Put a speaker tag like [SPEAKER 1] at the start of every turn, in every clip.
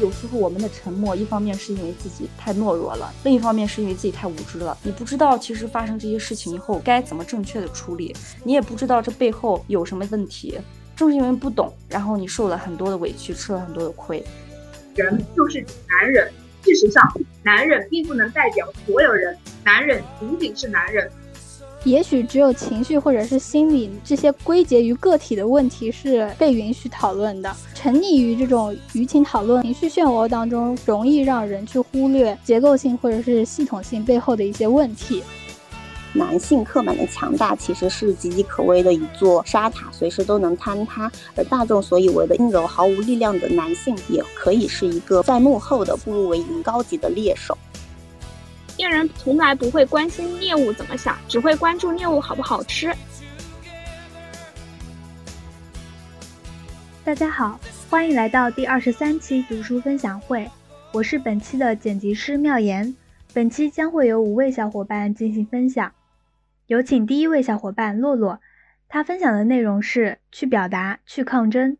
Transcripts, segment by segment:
[SPEAKER 1] 有时候我们的沉默，一方面是因为自己太懦弱了，另一方面是因为自己太无知了。你不知道其实发生这些事情以后该怎么正确的处理，你也不知道这背后有什么问题。正是因为不懂，然后你受了很多的委屈，吃了很多的亏。
[SPEAKER 2] 人就是男人，事实上，男人并不能代表所有人，男人仅仅是男人。
[SPEAKER 3] 也许只有情绪或者是心理这些归结于个体的问题是被允许讨论的。沉溺于这种舆情讨论、情绪漩涡当中，容易让人去忽略结构性或者是系统性背后的一些问题。
[SPEAKER 4] 男性刻板的强大其实是岌岌可危的一座沙塔，随时都能坍塌；而大众所以为的阴柔、毫无力量的男性，也可以是一个在幕后的步入为营高级的猎手。
[SPEAKER 5] 猎人从来不会关心猎物怎么想，只会关注猎物好不好吃。
[SPEAKER 6] 大家好，欢迎来到第二十三期读书分享会，我是本期的剪辑师妙言。本期将会有五位小伙伴进行分享。有请第一位小伙伴洛洛，他分享的内容是去表达，去抗争。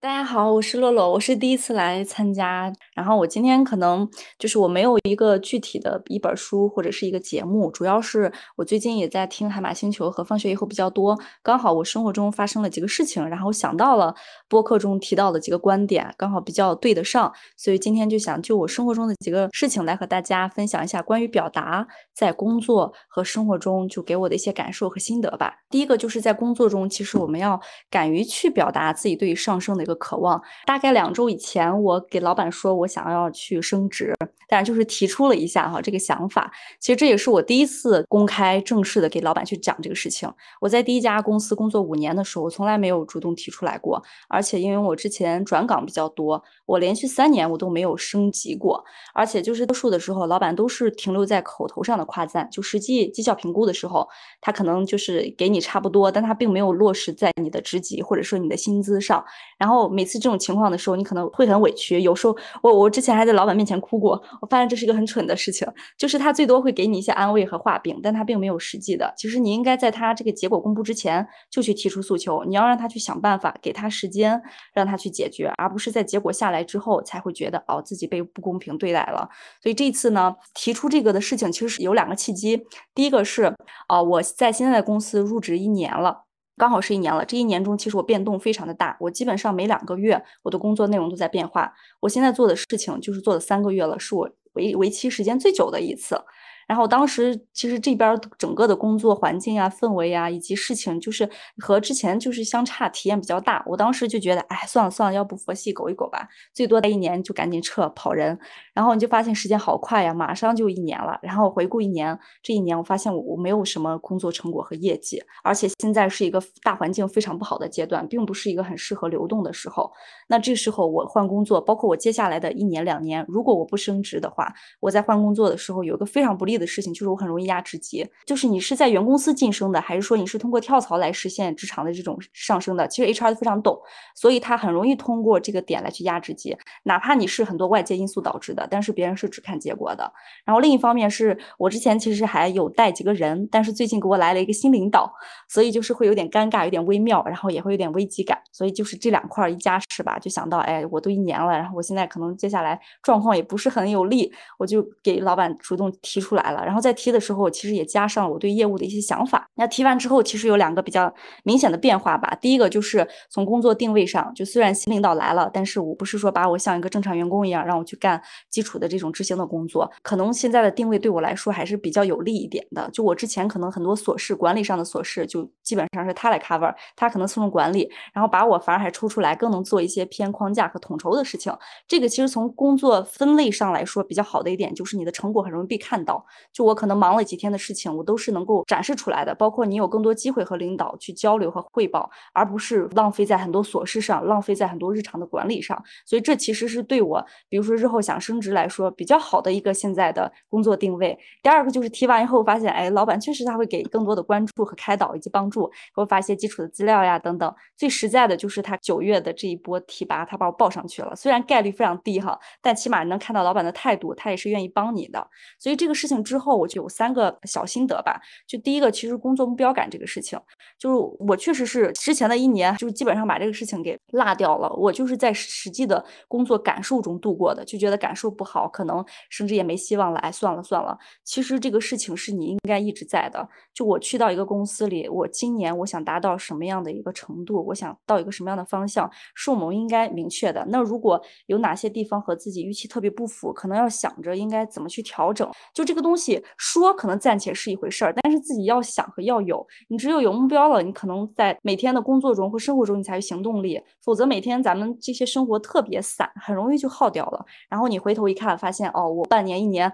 [SPEAKER 1] 大家好，我是洛洛，我是第一次来参加。然后我今天可能就是我没有一个具体的一本书或者是一个节目，主要是我最近也在听海马星球和放学以后比较多。刚好我生活中发生了几个事情，然后想到了播客中提到的几个观点，刚好比较对得上，所以今天就想就我生活中的几个事情来和大家分享一下关于表达在工作和生活中就给我的一些感受和心得吧。第一个就是在工作中，其实我们要敢于去表达自己对于上升的一。个渴望，大概两周以前，我给老板说我想要去升职，但就是提出了一下哈这个想法。其实这也是我第一次公开正式的给老板去讲这个事情。我在第一家公司工作五年的时候，我从来没有主动提出来过。而且因为我之前转岗比较多，我连续三年我都没有升级过。而且就是多数的时候，老板都是停留在口头上的夸赞，就实际绩效评估的时候，他可能就是给你差不多，但他并没有落实在你的职级或者说你的薪资上，然后。每次这种情况的时候，你可能会很委屈。有时候，我我之前还在老板面前哭过。我发现这是一个很蠢的事情，就是他最多会给你一些安慰和画饼，但他并没有实际的。其实你应该在他这个结果公布之前就去提出诉求，你要让他去想办法，给他时间让他去解决，而不是在结果下来之后才会觉得哦自己被不公平对待了。所以这次呢，提出这个的事情其实是有两个契机。第一个是，呃，我在现在的公司入职一年了。刚好是一年了，这一年中其实我变动非常的大，我基本上每两个月我的工作内容都在变化。我现在做的事情就是做了三个月了，是我为为期时间最久的一次。然后当时其实这边整个的工作环境啊、氛围啊，以及事情就是和之前就是相差体验比较大。我当时就觉得，哎，算了算了，要不佛系苟一苟吧，最多待一年就赶紧撤跑人。然后你就发现时间好快呀，马上就一年了。然后回顾一年，这一年我发现我我没有什么工作成果和业绩，而且现在是一个大环境非常不好的阶段，并不是一个很适合流动的时候。那这时候我换工作，包括我接下来的一年两年，如果我不升职的话，我在换工作的时候有一个非常不利。的事情就是我很容易压职级，就是你是在原公司晋升的，还是说你是通过跳槽来实现职场的这种上升的？其实 HR 非常懂，所以他很容易通过这个点来去压职级，哪怕你是很多外界因素导致的，但是别人是只看结果的。然后另一方面是我之前其实还有带几个人，但是最近给我来了一个新领导，所以就是会有点尴尬，有点微妙，然后也会有点危机感。所以就是这两块一加是吧？就想到哎，我都一年了，然后我现在可能接下来状况也不是很有利，我就给老板主动提出来。了，然后在提的时候，其实也加上我对业务的一些想法。那提完之后，其实有两个比较明显的变化吧。第一个就是从工作定位上，就虽然新领导来了，但是我不是说把我像一个正常员工一样让我去干基础的这种执行的工作。可能现在的定位对我来说还是比较有利一点的。就我之前可能很多琐事，管理上的琐事，就基本上是他来 cover，他可能侧重管理，然后把我反而还抽出来，更能做一些偏框架和统筹的事情。这个其实从工作分类上来说比较好的一点，就是你的成果很容易被看到。就我可能忙了几天的事情，我都是能够展示出来的。包括你有更多机会和领导去交流和汇报，而不是浪费在很多琐事上，浪费在很多日常的管理上。所以这其实是对我，比如说日后想升职来说比较好的一个现在的工作定位。第二个就是提完以后发现，哎，老板确实他会给更多的关注和开导以及帮助，给我发一些基础的资料呀等等。最实在的就是他九月的这一波提拔，他把我报上去了。虽然概率非常低哈，但起码能看到老板的态度，他也是愿意帮你的。所以这个事情。之后，我就有三个小心得吧。就第一个，其实工作目标感这个事情，就是我确实是之前的一年，就是基本上把这个事情给落掉了。我就是在实际的工作感受中度过的，就觉得感受不好，可能甚至也没希望了。哎，算了算了。其实这个事情是你应该一直在的。就我去到一个公司里，我今年我想达到什么样的一个程度，我想到一个什么样的方向，是我们应该明确的。那如果有哪些地方和自己预期特别不符，可能要想着应该怎么去调整。就这个东东西说可能暂且是一回事儿，但是自己要想和要有。你只有有目标了，你可能在每天的工作中或生活中你才有行动力。否则每天咱们这些生活特别散，很容易就耗掉了。然后你回头一看，发现哦，我半年一年。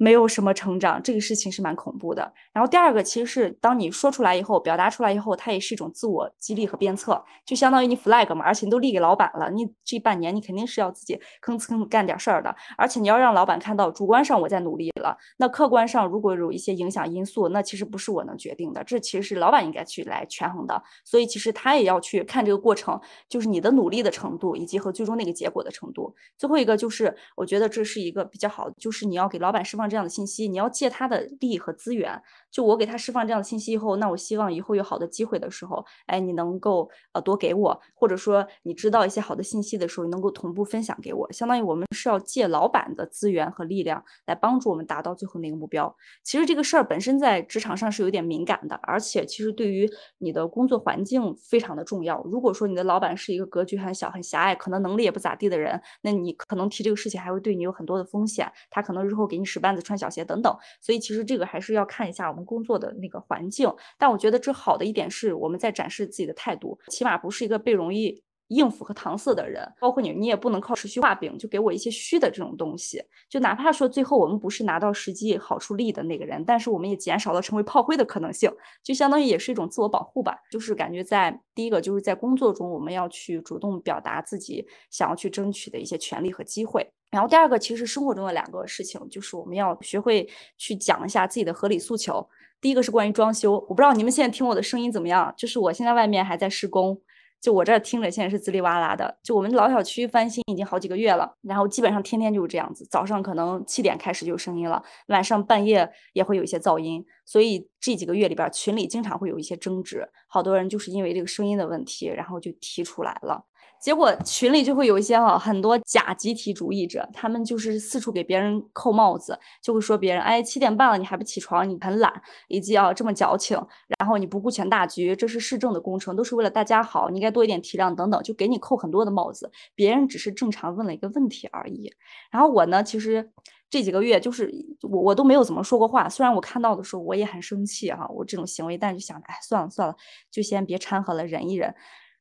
[SPEAKER 1] 没有什么成长，这个事情是蛮恐怖的。然后第二个其实是当你说出来以后，表达出来以后，它也是一种自我激励和鞭策，就相当于你 flag 嘛，而且你都立给老板了，你这半年你肯定是要自己吭哧吭哧干点事儿的，而且你要让老板看到，主观上我在努力了，那客观上如果有一些影响因素，那其实不是我能决定的，这其实是老板应该去来权衡的。所以其实他也要去看这个过程，就是你的努力的程度以及和最终那个结果的程度。最后一个就是我觉得这是一个比较好，就是你要给老板释放。这样的信息，你要借他的力和资源。就我给他释放这样的信息以后，那我希望以后有好的机会的时候，哎，你能够呃多给我，或者说你知道一些好的信息的时候，能够同步分享给我。相当于我们是要借老板的资源和力量来帮助我们达到最后那个目标。其实这个事儿本身在职场上是有点敏感的，而且其实对于你的工作环境非常的重要。如果说你的老板是一个格局很小、很狭隘，可能能力也不咋地的人，那你可能提这个事情还会对你有很多的风险。他可能日后给你使绊子、穿小鞋等等。所以其实这个还是要看一下我们。工作的那个环境，但我觉得这好的一点是我们在展示自己的态度，起码不是一个被容易应付和搪塞的人。包括你，你也不能靠持续画饼，就给我一些虚的这种东西。就哪怕说最后我们不是拿到实际好处利的那个人，但是我们也减少了成为炮灰的可能性，就相当于也是一种自我保护吧。就是感觉在第一个就是在工作中，我们要去主动表达自己想要去争取的一些权利和机会。然后第二个，其实生活中的两个事情，就是我们要学会去讲一下自己的合理诉求。第一个是关于装修，我不知道你们现在听我的声音怎么样？就是我现在外面还在施工，就我这听着现在是滋哩哇啦的。就我们老小区翻新已经好几个月了，然后基本上天天就是这样子，早上可能七点开始就有声音了，晚上半夜也会有一些噪音，所以这几个月里边群里经常会有一些争执，好多人就是因为这个声音的问题，然后就提出来了。结果群里就会有一些哈很多假集体主义者，他们就是四处给别人扣帽子，就会说别人哎七点半了你还不起床，你很懒，以及啊这么矫情，然后你不顾全大局，这是市政的工程，都是为了大家好，你应该多一点体谅等等，就给你扣很多的帽子。别人只是正常问了一个问题而已。然后我呢，其实这几个月就是我我都没有怎么说过话，虽然我看到的时候我也很生气哈，我这种行为，但就想哎算了算了，就先别掺和了，忍一忍。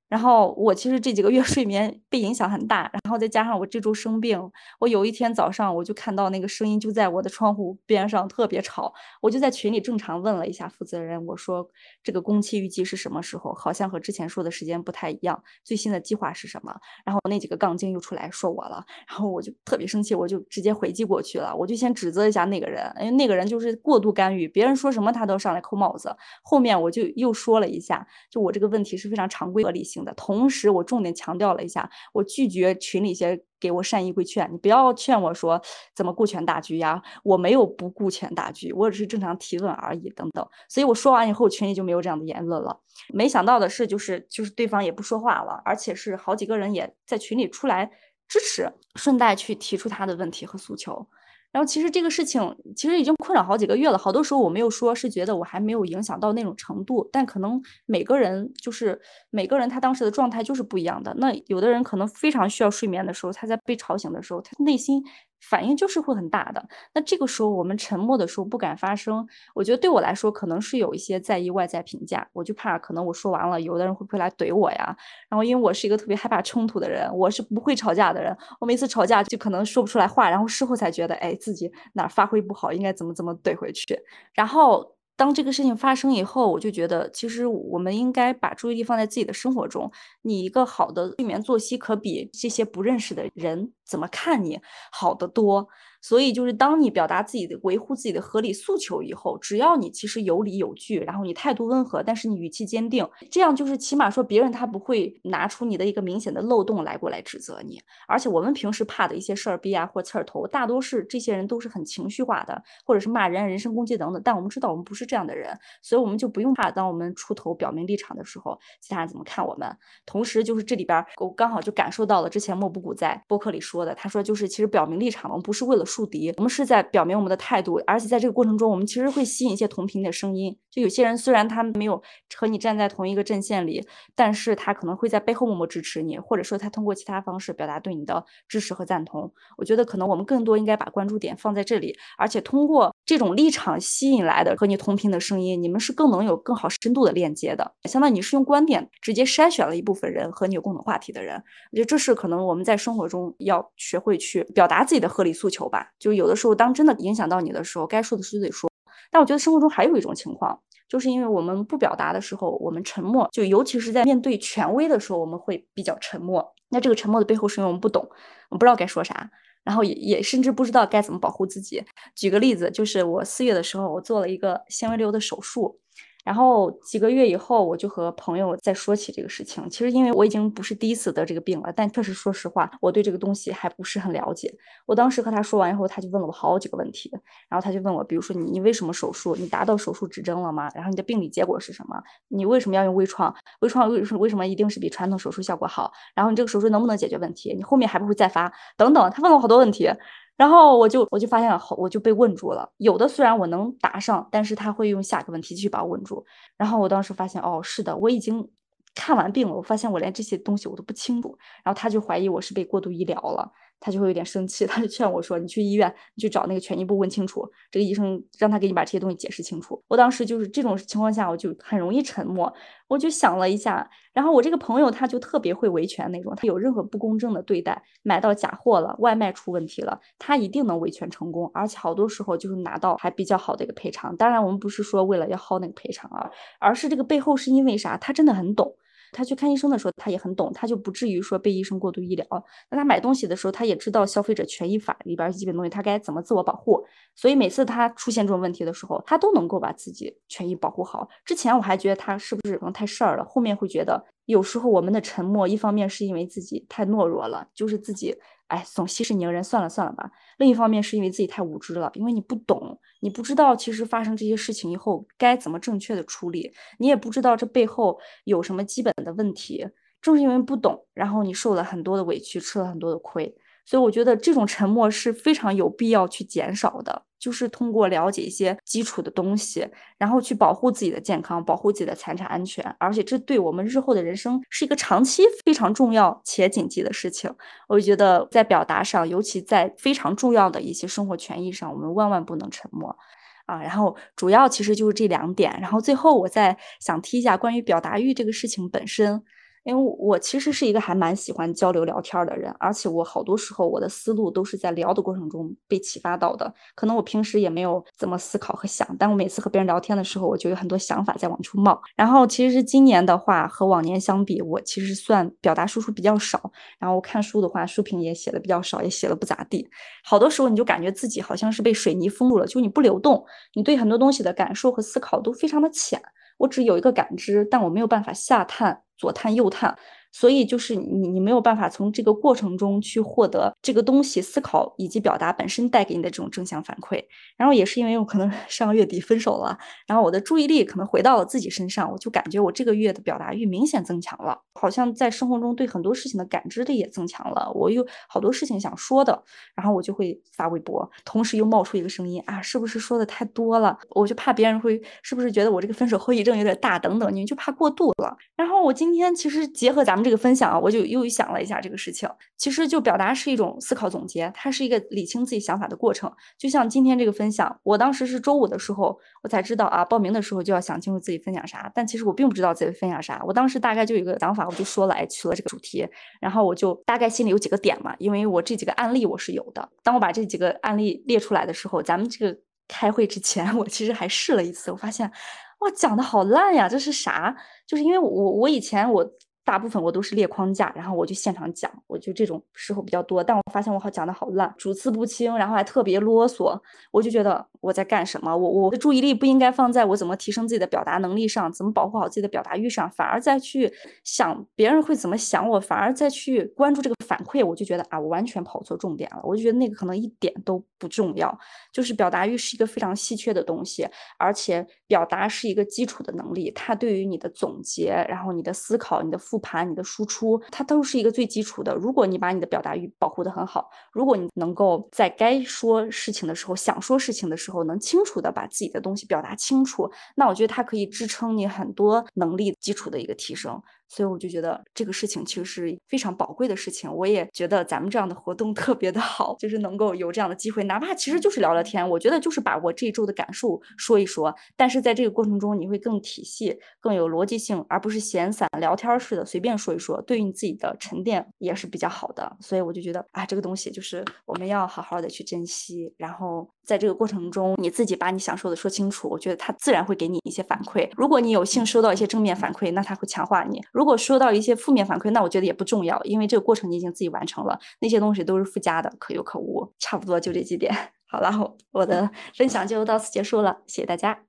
[SPEAKER 1] 然后我其实这几个月 睡眠被影响很大，然后再加上我这周生病，我有一天早上我就看到那个声音就在我的窗户边上特别吵，我就在群里正常问了一下负责人，我说这个工期预计是什么时候？好像和之前说的时间不太一样，最新的计划是什么？然后那几个杠精又出来说我了，然后我就特别生气，我就直接回击过去了，我就先指责一下那个人，因为那个人就是过度干预，别人说什么他都上来扣帽子。后面我就又说了一下，就我这个问题是非常常规合理性。的同时，我重点强调了一下，我拒绝群里些给我善意规劝，你不要劝我说怎么顾全大局呀，我没有不顾全大局，我只是正常提问而已，等等。所以我说完以后，群里就没有这样的言论了。没想到的是，就是就是对方也不说话了，而且是好几个人也在群里出来支持，顺带去提出他的问题和诉求。然后其实这个事情其实已经困扰好几个月了，好多时候我没有说是觉得我还没有影响到那种程度，但可能每个人就是每个人他当时的状态就是不一样的。那有的人可能非常需要睡眠的时候，他在被吵醒的时候，他内心。反应就是会很大的。那这个时候我们沉默的时候不敢发声，我觉得对我来说可能是有一些在意外在评价，我就怕可能我说完了，有的人会不会来怼我呀？然后因为我是一个特别害怕冲突的人，我是不会吵架的人，我每次吵架就可能说不出来话，然后事后才觉得，哎，自己哪发挥不好，应该怎么怎么怼回去。然后当这个事情发生以后，我就觉得其实我们应该把注意力放在自己的生活中。你一个好的睡眠作息，可比这些不认识的人。怎么看你好得多。所以就是当你表达自己的维护自己的合理诉求以后，只要你其实有理有据，然后你态度温和，但是你语气坚定，这样就是起码说别人他不会拿出你的一个明显的漏洞来过来指责你。而且我们平时怕的一些事儿逼啊或刺儿头，大多是这些人都是很情绪化的，或者是骂人、人身攻击等等。但我们知道我们不是这样的人，所以我们就不用怕，当我们出头表明立场的时候，其他人怎么看我们。同时就是这里边我刚好就感受到了之前莫布谷在播客里说说的，他说就是其实表明立场，我们不是为了树敌，我们是在表明我们的态度，而且在这个过程中，我们其实会吸引一些同频的声音。就有些人虽然他没有和你站在同一个阵线里，但是他可能会在背后默默支持你，或者说他通过其他方式表达对你的支持和赞同。我觉得可能我们更多应该把关注点放在这里，而且通过这种立场吸引来的和你同频的声音，你们是更能有更好深度的链接的。相当于你是用观点直接筛选了一部分人和你有共同话题的人。我觉得这是可能我们在生活中要学会去表达自己的合理诉求吧。就有的时候，当真的影响到你的时候，该说的就得说。但我觉得生活中还有一种情况，就是因为我们不表达的时候，我们沉默，就尤其是在面对权威的时候，我们会比较沉默。那这个沉默的背后是因为我们不懂，我们不知道该说啥，然后也也甚至不知道该怎么保护自己。举个例子，就是我四月的时候，我做了一个纤维瘤的手术。然后几个月以后，我就和朋友在说起这个事情。其实因为我已经不是第一次得这个病了，但确实说实话，我对这个东西还不是很了解。我当时和他说完以后，他就问了我好几个问题。然后他就问我，比如说你你为什么手术？你达到手术指征了吗？然后你的病理结果是什么？你为什么要用微创？微创为什为什么一定是比传统手术效果好？然后你这个手术能不能解决问题？你后面还不会再发？等等，他问了我好多问题。然后我就我就发现了，我就被问住了。有的虽然我能答上，但是他会用下一个问题继续把我问住。然后我当时发现，哦，是的，我已经看完病了。我发现我连这些东西我都不清楚。然后他就怀疑我是被过度医疗了。他就会有点生气，他就劝我说：“你去医院，你去找那个权益部问清楚，这个医生让他给你把这些东西解释清楚。”我当时就是这种情况下，我就很容易沉默。我就想了一下，然后我这个朋友他就特别会维权那种，他有任何不公正的对待，买到假货了，外卖出问题了，他一定能维权成功，而且好多时候就是拿到还比较好的一个赔偿。当然，我们不是说为了要薅那个赔偿啊，而是这个背后是因为啥？他真的很懂。他去看医生的时候，他也很懂，他就不至于说被医生过度医疗。那他买东西的时候，他也知道消费者权益法里边基本东西，他该怎么自我保护。所以每次他出现这种问题的时候，他都能够把自己权益保护好。之前我还觉得他是不是可能太事儿了，后面会觉得有时候我们的沉默，一方面是因为自己太懦弱了，就是自己。哎，总息事宁人，算了算了吧。另一方面是因为自己太无知了，因为你不懂，你不知道其实发生这些事情以后该怎么正确的处理，你也不知道这背后有什么基本的问题。正是因为不懂，然后你受了很多的委屈，吃了很多的亏。所以我觉得这种沉默是非常有必要去减少的，就是通过了解一些基础的东西，然后去保护自己的健康，保护自己的财产安全，而且这对我们日后的人生是一个长期非常重要且紧急的事情。我觉得在表达上，尤其在非常重要的一些生活权益上，我们万万不能沉默啊。然后主要其实就是这两点，然后最后我再想提一下关于表达欲这个事情本身。因为我其实是一个还蛮喜欢交流聊天的人，而且我好多时候我的思路都是在聊的过程中被启发到的。可能我平时也没有怎么思考和想，但我每次和别人聊天的时候，我就有很多想法在往出冒。然后其实今年的话和往年相比，我其实算表达输出比较少。然后我看书的话，书评也写的比较少，也写的不咋地。好多时候你就感觉自己好像是被水泥封住了，就你不流动，你对很多东西的感受和思考都非常的浅。我只有一个感知，但我没有办法下探。左探右探。所以就是你，你没有办法从这个过程中去获得这个东西思考以及表达本身带给你的这种正向反馈。然后也是因为我可能 上个月底分手了，然后我的注意力可能回到了自己身上，我就感觉我这个月的表达欲明显增强了，好像在生活中对很多事情的感知力也增强了。我有好多事情想说的，然后我就会发微博，同时又冒出一个声音啊，是不是说的太多了？我就怕别人会是不是觉得我这个分手后遗症有点大等等，你们就怕过度了。然后我今天其实结合咱们。这个分享啊，我就又想了一下这个事情。其实就表达是一种思考总结，它是一个理清自己想法的过程。就像今天这个分享，我当时是周五的时候，我才知道啊，报名的时候就要想清楚自己分享啥。但其实我并不知道自己分享啥。我当时大概就有一个想法，我就说了，哎，取了这个主题，然后我就大概心里有几个点嘛，因为我这几个案例我是有的。当我把这几个案例列出来的时候，咱们这个开会之前，我其实还试了一次，我发现哇，讲的好烂呀，这是啥？就是因为我我以前我。大部分我都是列框架，然后我就现场讲，我就这种时候比较多。但我发现我好讲的好烂，主次不清，然后还特别啰嗦，我就觉得我在干什么？我我的注意力不应该放在我怎么提升自己的表达能力上，怎么保护好自己的表达欲上，反而再去想别人会怎么想我，反而再去关注这个反馈，我就觉得啊，我完全跑错重点了。我就觉得那个可能一点都不重要，就是表达欲是一个非常稀缺的东西，而且表达是一个基础的能力，它对于你的总结，然后你的思考、你的复盘、你的输出，它都是一个最基础的。如果你把你的表达欲保护的很好，如果你能够在该说事情的时候、想说事情的时候，能清楚的把自己的东西表达清楚，那我觉得它可以支撑你很多能力基础的一个提升。所以我就觉得这个事情其实是非常宝贵的事情。我也觉得咱们这样的活动 特别的好，就是能够有这样的机会，哪怕其实就是聊聊天。我觉得就是把我这一周的感受说一说，但是在这个过程中你会更体系、更有逻辑性，而不是闲散聊天似的随便说一说，对于你自己的沉淀也是比较好的。所以我就觉得啊，这个东西就是我们要好好的去珍惜，然后在这个过程中你自己把你想说的说清楚，我觉得他自然会给你一些反馈。如果你有幸收到一些正面反馈，那他会强化你。如果收到一些负面反馈，那我觉得也不重要，因为这个过程你已经自己完成了，那些东西都是附加的，可有可无。差不多就这几点。好了，我的分享就到此结束了，谢谢大家。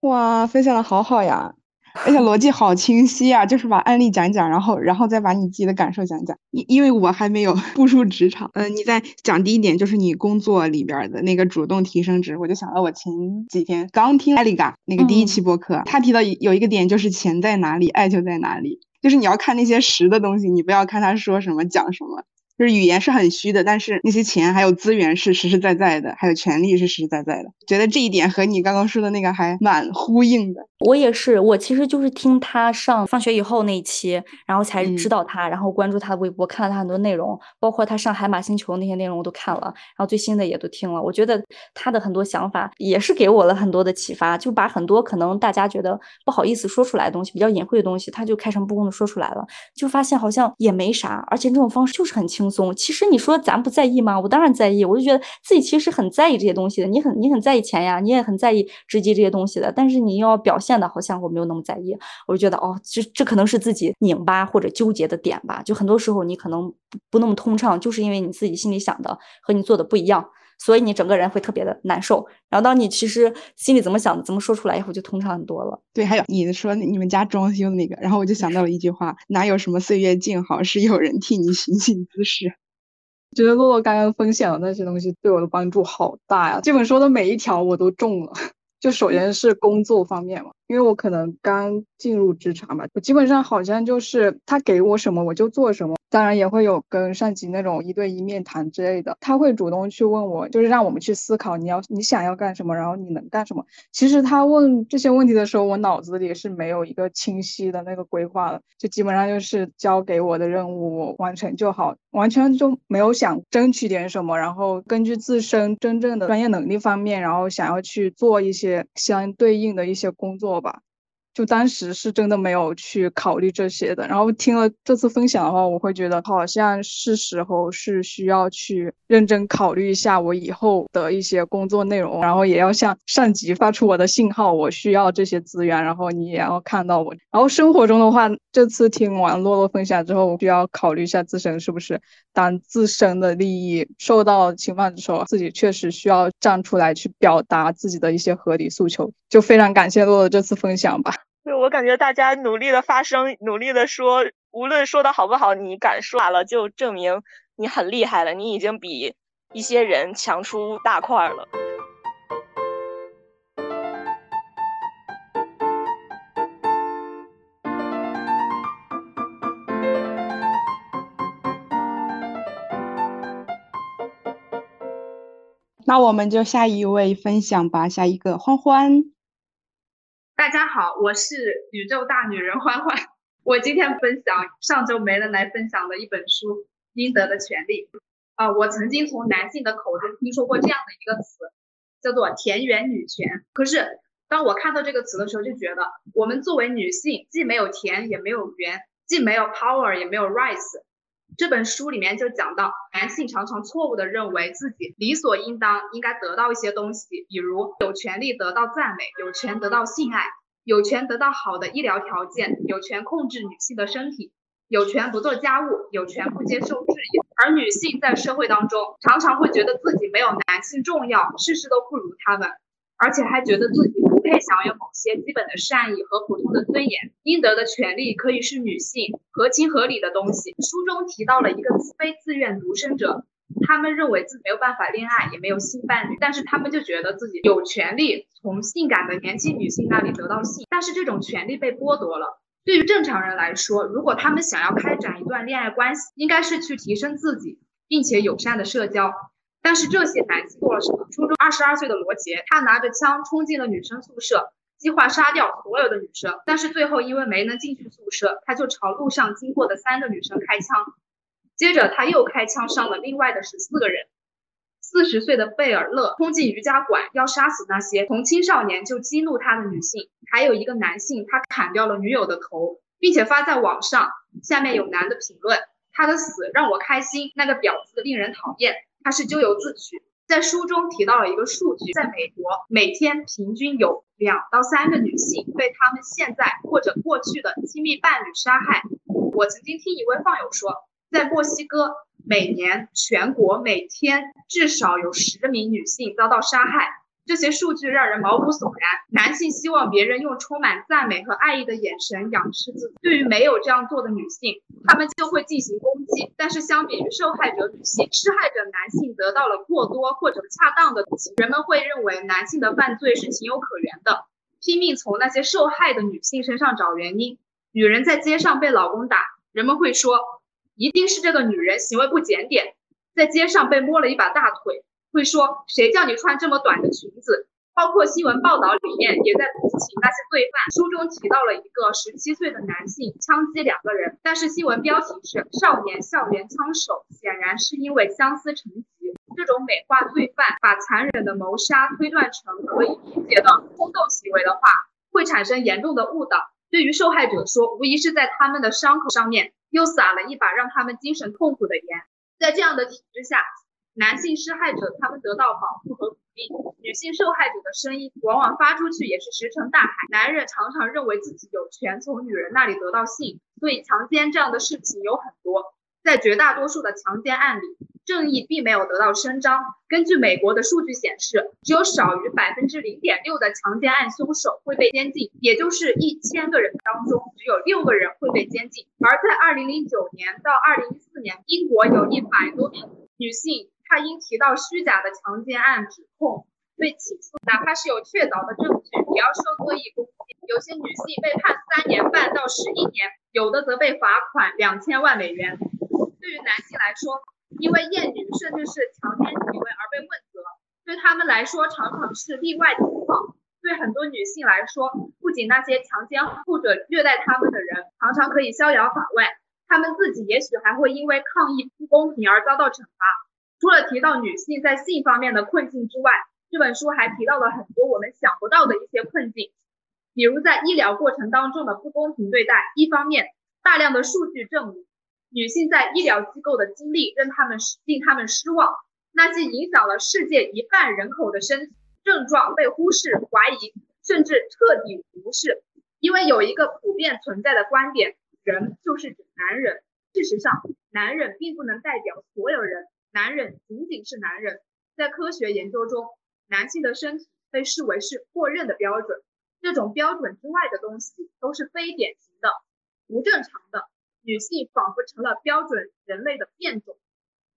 [SPEAKER 7] 哇，分享的好好呀！而且逻辑好清晰啊，就是把案例讲讲，然后然后再把你自己的感受讲讲。因因为我还没有 步入职场，嗯，你在讲第一点就是你工作里边的那个主动提升值，我就想到我前几天刚听艾丽嘎那个第一期播客，他提到有一个点就是钱在哪里，爱就在哪里，就是你要看那些实的东西，你不要看他说什么讲什么。就是语言是很虚的，但是那些钱还有资源是实实在在的，还有权利是实实在在的。觉得这一点和你刚刚说的那个还蛮呼应的。
[SPEAKER 1] 我也是，我其实就是听他上放学以后那一期，然后才知道他，然后关注他的微博，看了他很多内容，包括他上海马星球那些内容我都看了，然后最新的也都听了。我觉得他的很多想法也是给我了很多的启发，就把很多可能大家觉得不好意思说出来的东西，比较隐晦的东西，他就开诚布公的说出来了，就发现好像也没啥，而且这种方式就是很轻松。其实你说咱不在意吗？我当然在意，我就觉得自己其实很在意这些东西的。你很你很在意钱呀，你也很在意直击这些东西的，但是你要表现。现的好像我没有那么在意，我就觉得哦，这这可能是自己拧巴或者纠结的点吧。就很多时候你可能不那么通畅，就是因为你自己心里想的和你做的不一样，所以你整个人会特别的难受。然后当你其实心里怎么想的，怎么说出来以后，就通畅很多了。
[SPEAKER 7] 对，还有你说你们家装修的那个，然后我就想到了一句话：哪有什么岁月静好，是有人替你寻衅滋事。
[SPEAKER 8] 觉得洛洛刚刚分享的那些东西对我的帮助好大呀！这本书的每一条我都中了。就首先是工作方面嘛，因为我可能刚进入职场吧，我基本上好像就是他给我什么我就做什么。当然也会有跟上级那种一对一面谈之类的，他会主动去问我，就是让我们去思考你要你想要干什么，然后你能干什么。其实他问这些问题的时候，我脑子里是没有一个清晰的那个规划的，就基本上就是交给我的任务我完成就好，完全就没有想争取点什么，然后根据自身真正的专业能力方面，然后想要去做一些相对应的一些工作吧。就当时是真的没有去考虑这些的，然后听了这次分享的话，我会觉得好像是时候是需要去认真考虑一下我以后的一些工作内容，然后也要向上级发出我的信号，我需要这些资源，然后你也要看到我。然后生活中的话，这次听完洛洛分享之后，我就要考虑一下自身是不是当自身的利益受到侵犯的时候，自己确实需要站出来去表达自己的一些合理诉求。就非常感谢洛洛这次分享吧。
[SPEAKER 9] 对我感觉大家努力的发声，努力的说，无论说的好不好，你敢说了，就证明你很厉害了，你已经比一些人强出大块了。
[SPEAKER 7] 那我们就下一位分享吧，下一个欢欢。
[SPEAKER 2] 大家好，我是宇宙大女人欢欢。我今天分享上周没人来分享的一本书《应得的权利》。啊，我曾经从男性的口中听说过这样的一个词，叫做“田园女权”。可是当我看到这个词的时候，就觉得我们作为女性，既没有田，也没有园，既没有 power，也没有 rights。这本书里面就讲到，男性常常错误的认为自己理所应当应该得到一些东西，比如有权利得到赞美，有权得到性爱。有权得到好的医疗条件，有权控制女性的身体，有权不做家务，有权不接受质疑。而女性在社会当中，常常会觉得自己没有男性重要，事事都不如他们，而且还觉得自己配享有某些基本的善意和普通的尊严。应得的权利可以是女性合情合理的东西。书中提到了一个非自愿独身者。他们认为自己没有办法恋爱，也没有性伴侣，但是他们就觉得自己有权利从性感的年轻女性那里得到性，但是这种权利被剥夺了。对于正常人来说，如果他们想要开展一段恋爱关系，应该是去提升自己，并且友善的社交。但是这些男性做了什么？初中二十二岁的罗杰，他拿着枪冲进了女生宿舍，计划杀掉所有的女生，但是最后因为没能进去宿舍，他就朝路上经过的三个女生开枪。接着，他又开枪伤了另外的十四个人。四十岁的贝尔勒冲进瑜伽馆，要杀死那些从青少年就激怒他的女性。还有一个男性，他砍掉了女友的头，并且发在网上。下面有男的评论：“他的死让我开心，那个婊子令人讨厌。”他是咎由自取。在书中提到了一个数据，在美国，每天平均有两到三个女性被他们现在或者过去的亲密伴侣杀害。我曾经听一位放友说。在墨西哥，每年全国每天至少有十名女性遭到杀害。这些数据让人毛骨悚然。男性希望别人用充满赞美和爱意的眼神仰视自己，对于没有这样做的女性，他们就会进行攻击。但是相比于受害者女性，施害者男性得到了过多或者恰当的东西，人们会认为男性的犯罪是情有可原的，拼命从那些受害的女性身上找原因。女人在街上被老公打，人们会说。一定是这个女人行为不检点，在街上被摸了一把大腿，会说谁叫你穿这么短的裙子？包括新闻报道里面也在同情那些罪犯。书中提到了一个十七岁的男性枪击两个人，但是新闻标题是少年校园枪手，显然是因为相思成疾。这种美化罪犯，把残忍的谋杀推断成可以理解的冲动行为的话，会产生严重的误导。对于受害者说，无疑是在他们的伤口上面。又撒了一把让他们精神痛苦的盐，在这样的体制下，男性施害者他们得到保护和鼓励，女性受害者的声音往往发出去也是石沉大海。男人常常认为自己有权从女人那里得到性，所以强奸这样的事情有很多。在绝大多数的强奸案里，正义并没有得到伸张。根据美国的数据显示，只有少于百分之零点六的强奸案凶手会被监禁，也就是一千个人当中只有六个人会被监禁。而在二零零九年到二零一四年，英国有一百多名女性，他因提到虚假的强奸案指控被起诉，哪怕是有确凿的证据，也要受恶意攻击。有些女性被判三年半到十一年，有的则被罚款两千万美元。对于男性来说，因为厌女甚至是强奸行为而被问责，对他们来说常常是例外情况。对很多女性来说，不仅那些强奸或者虐待他们的人常常可以逍遥法外，他们自己也许还会因为抗议不公平而遭到惩罚。除了提到女性在性方面的困境之外，这本书还提到了很多我们想不到的一些困境，比如在医疗过程当中的不公平对待。一方面，大量的数据证明。女性在医疗机构的经历让他们令他们失望，那些影响了世界一半人口的身体症状被忽视、怀疑，甚至彻底无视。因为有一个普遍存在的观点，人就是指男人。事实上，男人并不能代表所有人，男人仅仅是男人。在科学研究中，男性的身体被视为是默认的标准，这种标准之外的东西都是非典型的、不正常的。女性仿佛成了标准人类的变种，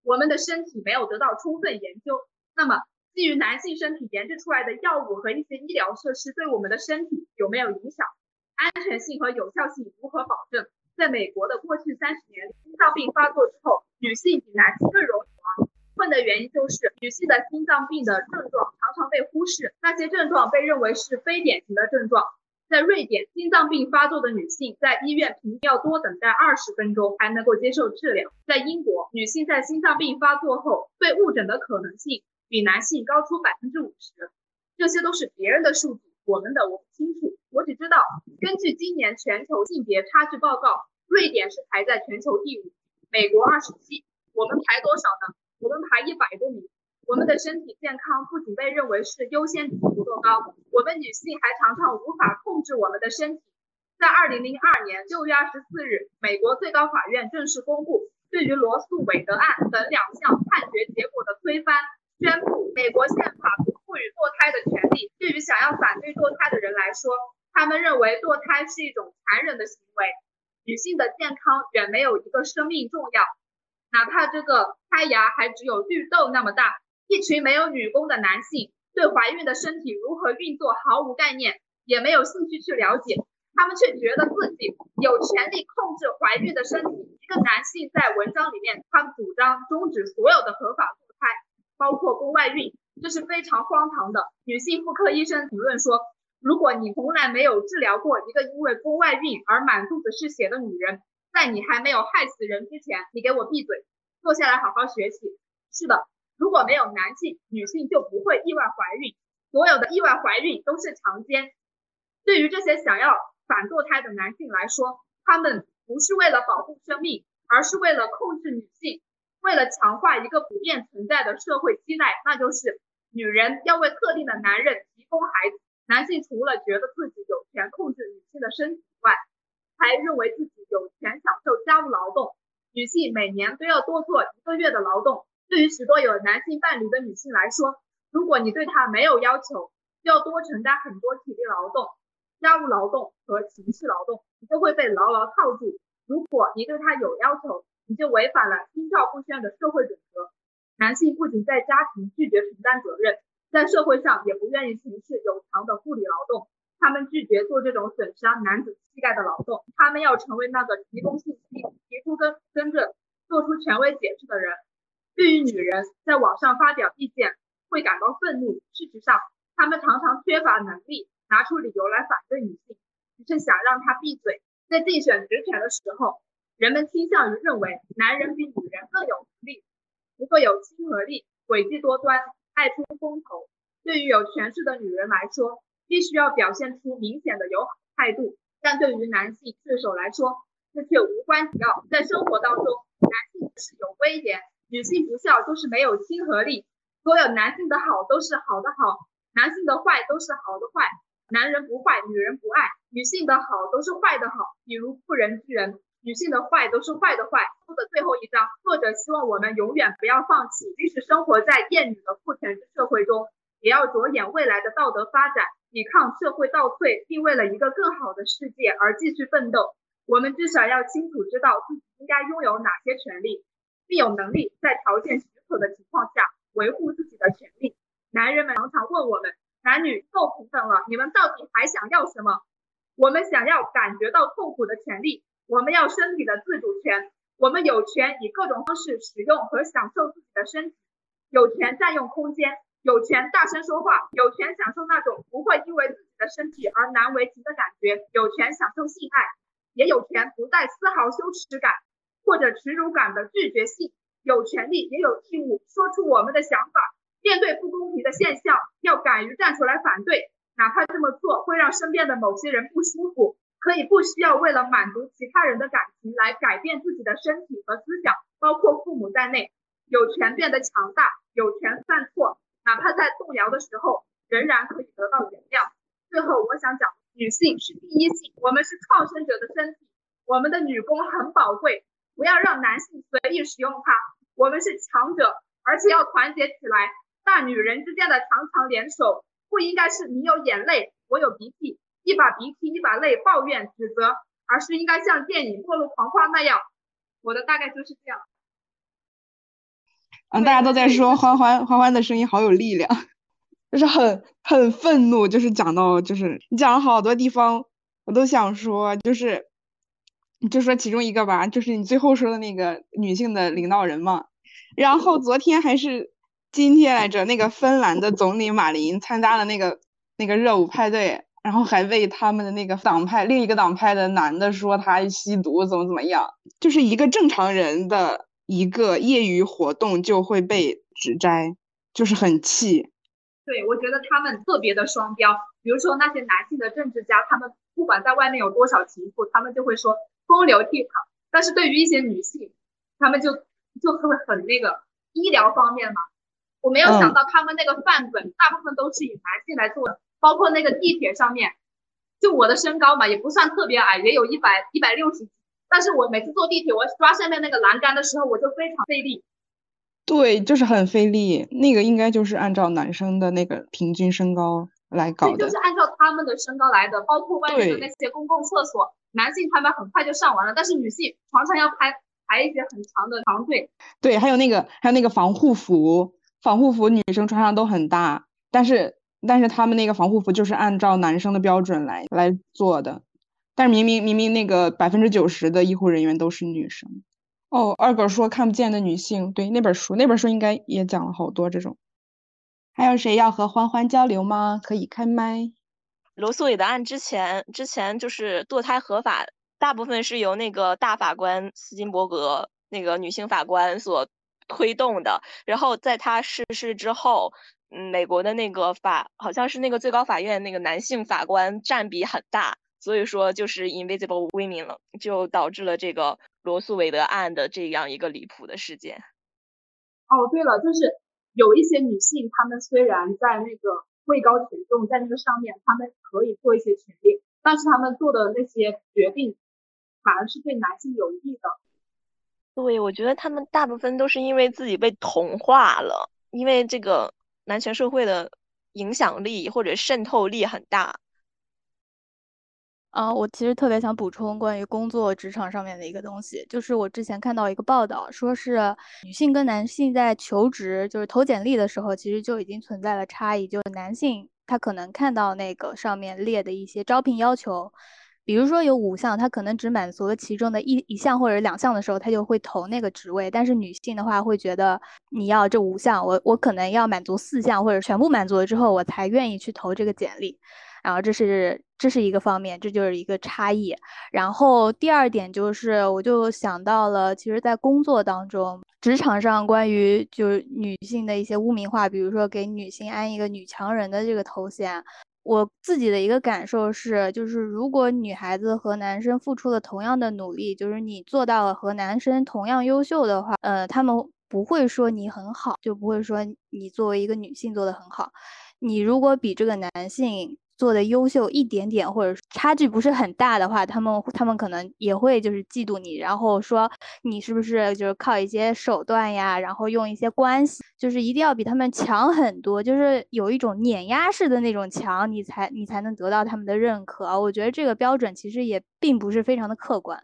[SPEAKER 2] 我们的身体没有得到充分研究。那么，基于男性身体研制出来的药物和一些医疗设施对我们的身体有没有影响？安全性和有效性如何保证？在美国的过去三十年，心脏病发作之后，女性比男性更容易。困的原因就是女性的心脏病的症状常常被忽视，那些症状被认为是非典型的症状。在瑞典，心脏病发作的女性在医院平均要多等待二十分钟才能够接受治疗。在英国，女性在心脏病发作后被误诊的可能性比男性高出百分之五十。这些都是别人的数据，我们的我不清楚。我只知道，根据今年全球性别差距报告，瑞典是排在全球第五，美国二十七，我们排多少呢？我们排一百多名。我们的身体健康不仅被认为是优先级不够高，我们女性还常常无法控制我们的身体。在二零零二年六月二十四日，美国最高法院正式公布对于罗素韦德案等两项判决结果的推翻，宣布美国宪法不赋予堕胎的权利。对于想要反对堕胎的人来说，他们认为堕胎是一种残忍的行为。女性的健康远没有一个生命重要，哪怕这个胎芽还只有绿豆那么大。一群没有女工的男性，对怀孕的身体如何运作毫无概念，也没有兴趣去了解。他们却觉得自己有权利控制怀孕的身体。一个男性在文章里面，他主张终止所有的合法堕胎，包括宫外孕，这是非常荒唐的。女性妇科医生评论说：“如果你从来没有治疗过一个因为宫外孕而满肚子是血的女人，在你还没有害死人之前，你给我闭嘴，坐下来好好学习。”是的。如果没有男性，女性就不会意外怀孕。所有的意外怀孕都是强奸。对于这些想要反堕胎的男性来说，他们不是为了保护生命，而是为了控制女性，为了强化一个普遍存在的社会期待，那就是女人要为特定的男人提供孩子。男性除了觉得自己有权控制女性的身体外，还认为自己有权享受家务劳动。女性每年都要多做一个月的劳动。对于许多有男性伴侣的女性来说，如果你对她没有要求，就要多承担很多体力劳动、家务劳动和情绪劳动，你就会被牢牢套住。如果你对她有要求，你就违反了心照不宣的社会准则。男性不仅在家庭拒绝承担责任，在社会上也不愿意从事有偿的护理劳动，他们拒绝做这种损伤男子气概的劳动，他们要成为那个提供信息、提出根根证、做出权威解释的人。对于女人在网上发表意见会感到愤怒，事实上，他们常常缺乏能力拿出理由来反对女性，只是想让她闭嘴。在竞选职权的时候，人们倾向于认为男人比女人更有能力，不会有亲和力，诡计多端，爱出风头。对于有权势的女人来说，必须要表现出明显的友好态度，但对于男性射手来说，这却无关紧要。在生活当中，男性是有威严。女性不孝都是没有亲和力，所有男性的好都是好的好，男性的坏都是好的坏。男人不坏，女人不爱。女性的好都是坏的好，比如妇人之仁；女性的坏都是坏的坏。书的最后一章，作者希望我们永远不要放弃，即使生活在厌女的父权制社会中，也要着眼未来的道德发展，抵抗社会倒退，并为了一个更好的世界而继续奋斗。我们至少要清楚知道自己应该拥有哪些权利。并有能力在条件许可的情况下维护自己的权利。男人们常常问我们：男女够平等了，你们到底还想要什么？我们想要感觉到痛苦的权利，我们要身体的自主权，我们有权以各种方式使用和享受自己的身体，有权占用空间，有权大声说话，有权享受那种不会因为自己的身体而难为情的感觉，有权享受性爱，也有权不带丝毫羞耻感。或者耻辱感的拒绝性，有权利也有义务说出我们的想法。面对不公平的现象，要敢于站出来反对，哪怕这么做会让身边的某些人不舒服。可以不需要为了满足其他人的感情来改变自己的身体和思想，包括父母在内。有权变得强大，有权犯错，哪怕在动摇的时候，仍然可以得到原谅。最后，我想讲，女性是第一性，我们是创生者的身体，我们的女工很宝贵。不要让男性随意使用它。我们是强者，而且要团结起来。大女人之间的强强联手，不应该是你有眼泪，我有鼻涕，一把鼻涕一把泪抱怨指责，而是应该像电影《破路狂花》那样。我的大概就是这样。
[SPEAKER 7] 嗯，大家都在说欢欢欢欢的声音好有力量，就是很很愤怒，就是讲到就是你讲了好多地方，我都想说就是。就说其中一个吧，就是你最后说的那个女性的领导人嘛。然后昨天还是今天来着，那个芬兰的总理马林参加了那个那个热舞派对，然后还为他们的那个党派另一个党派的男的说他吸毒怎么怎么样，就是一个正常人的一个业余活动就会被指摘，就是很气。
[SPEAKER 2] 对，我觉得他们特别的双标。比如说那些男性的政治家，他们不管在外面有多少情妇，他们就会说。风流倜傥，但是对于一些女性，他们就就会很那个医疗方面嘛，我没有想到他们那个范本大部分都是以男性来做的，包括那个地铁上面，就我的身高嘛，也不算特别矮，也有一百一百六十，但是我每次坐地铁，我抓下面那个栏杆的时候，我就非常费力。
[SPEAKER 7] 对，就是很费力。那个应该就是按照男生的那个平均身高来搞的，
[SPEAKER 2] 就是按照他们的身高来的，包括外面的那些公共厕所，男性他们很快就上完了，但是女性常常要排排一些很长的长队。
[SPEAKER 7] 对，还有那个还有那个防护服。防护服女生穿上都很大，但是但是他们那个防护服就是按照男生的标准来来做的，但是明明明明那个百分之九十的医护人员都是女生。哦，二狗说看不见的女性，对那本书那本书应该也讲了好多这种。还有谁要和欢欢交流吗？可以开麦。
[SPEAKER 9] 罗素韦德案之前之前就是堕胎合法，大部分是由那个大法官斯金伯格那个女性法官所。推动的，然后在他逝世之后，嗯，美国的那个法好像是那个最高法院那个男性法官占比很大，所以说就是 invisible women 了，就导致了这个罗素韦德案的这样一个离谱的事件。
[SPEAKER 2] 哦，对了，就是有一些女性，她们虽然在那个位高权重，在那个上面，她们可以做一些权利，但是她们做的那些决定，反而是对男性有益的。
[SPEAKER 9] 对，我觉得他们大部分都是因为自己被同化了，因为这个男权社会的影响力或者渗透力很大。
[SPEAKER 3] 啊，我其实特别想补充关于工作职场上面的一个东西，就是我之前看到一个报道，说是女性跟男性在求职，就是投简历的时候，其实就已经存在了差异，就是男性他可能看到那个上面列的一些招聘要求。比如说有五项，他可能只满足了其中的一一项或者两项的时候，他就会投那个职位。但是女性的话会觉得，你要这五项，我我可能要满足四项或者全部满足了之后，我才愿意去投这个简历。然后这是这是一个方面，这就是一个差异。然后第二点就是，我就想到了，其实，在工作当中，职场上关于就是女性的一些污名化，比如说给女性安一个女强人的这个头衔。我自己的一个感受是，就是如果女孩子和男生付出了同样的努力，就是你做到了和男生同样优秀的话，呃，他们不会说你很好，就不会说你作为一个女性做的很好。你如果比这个男性，做的优秀一点点，或者差距不是很大的话，他们他们可能也会就是嫉妒你，然后说你是不是就是靠一些手段呀，然后用一些关系，就是一定要比他们强很多，就是有一种碾压式的那种强，你才你才能得到他们的认可。我觉得这个标准其实也并不是非常的客观。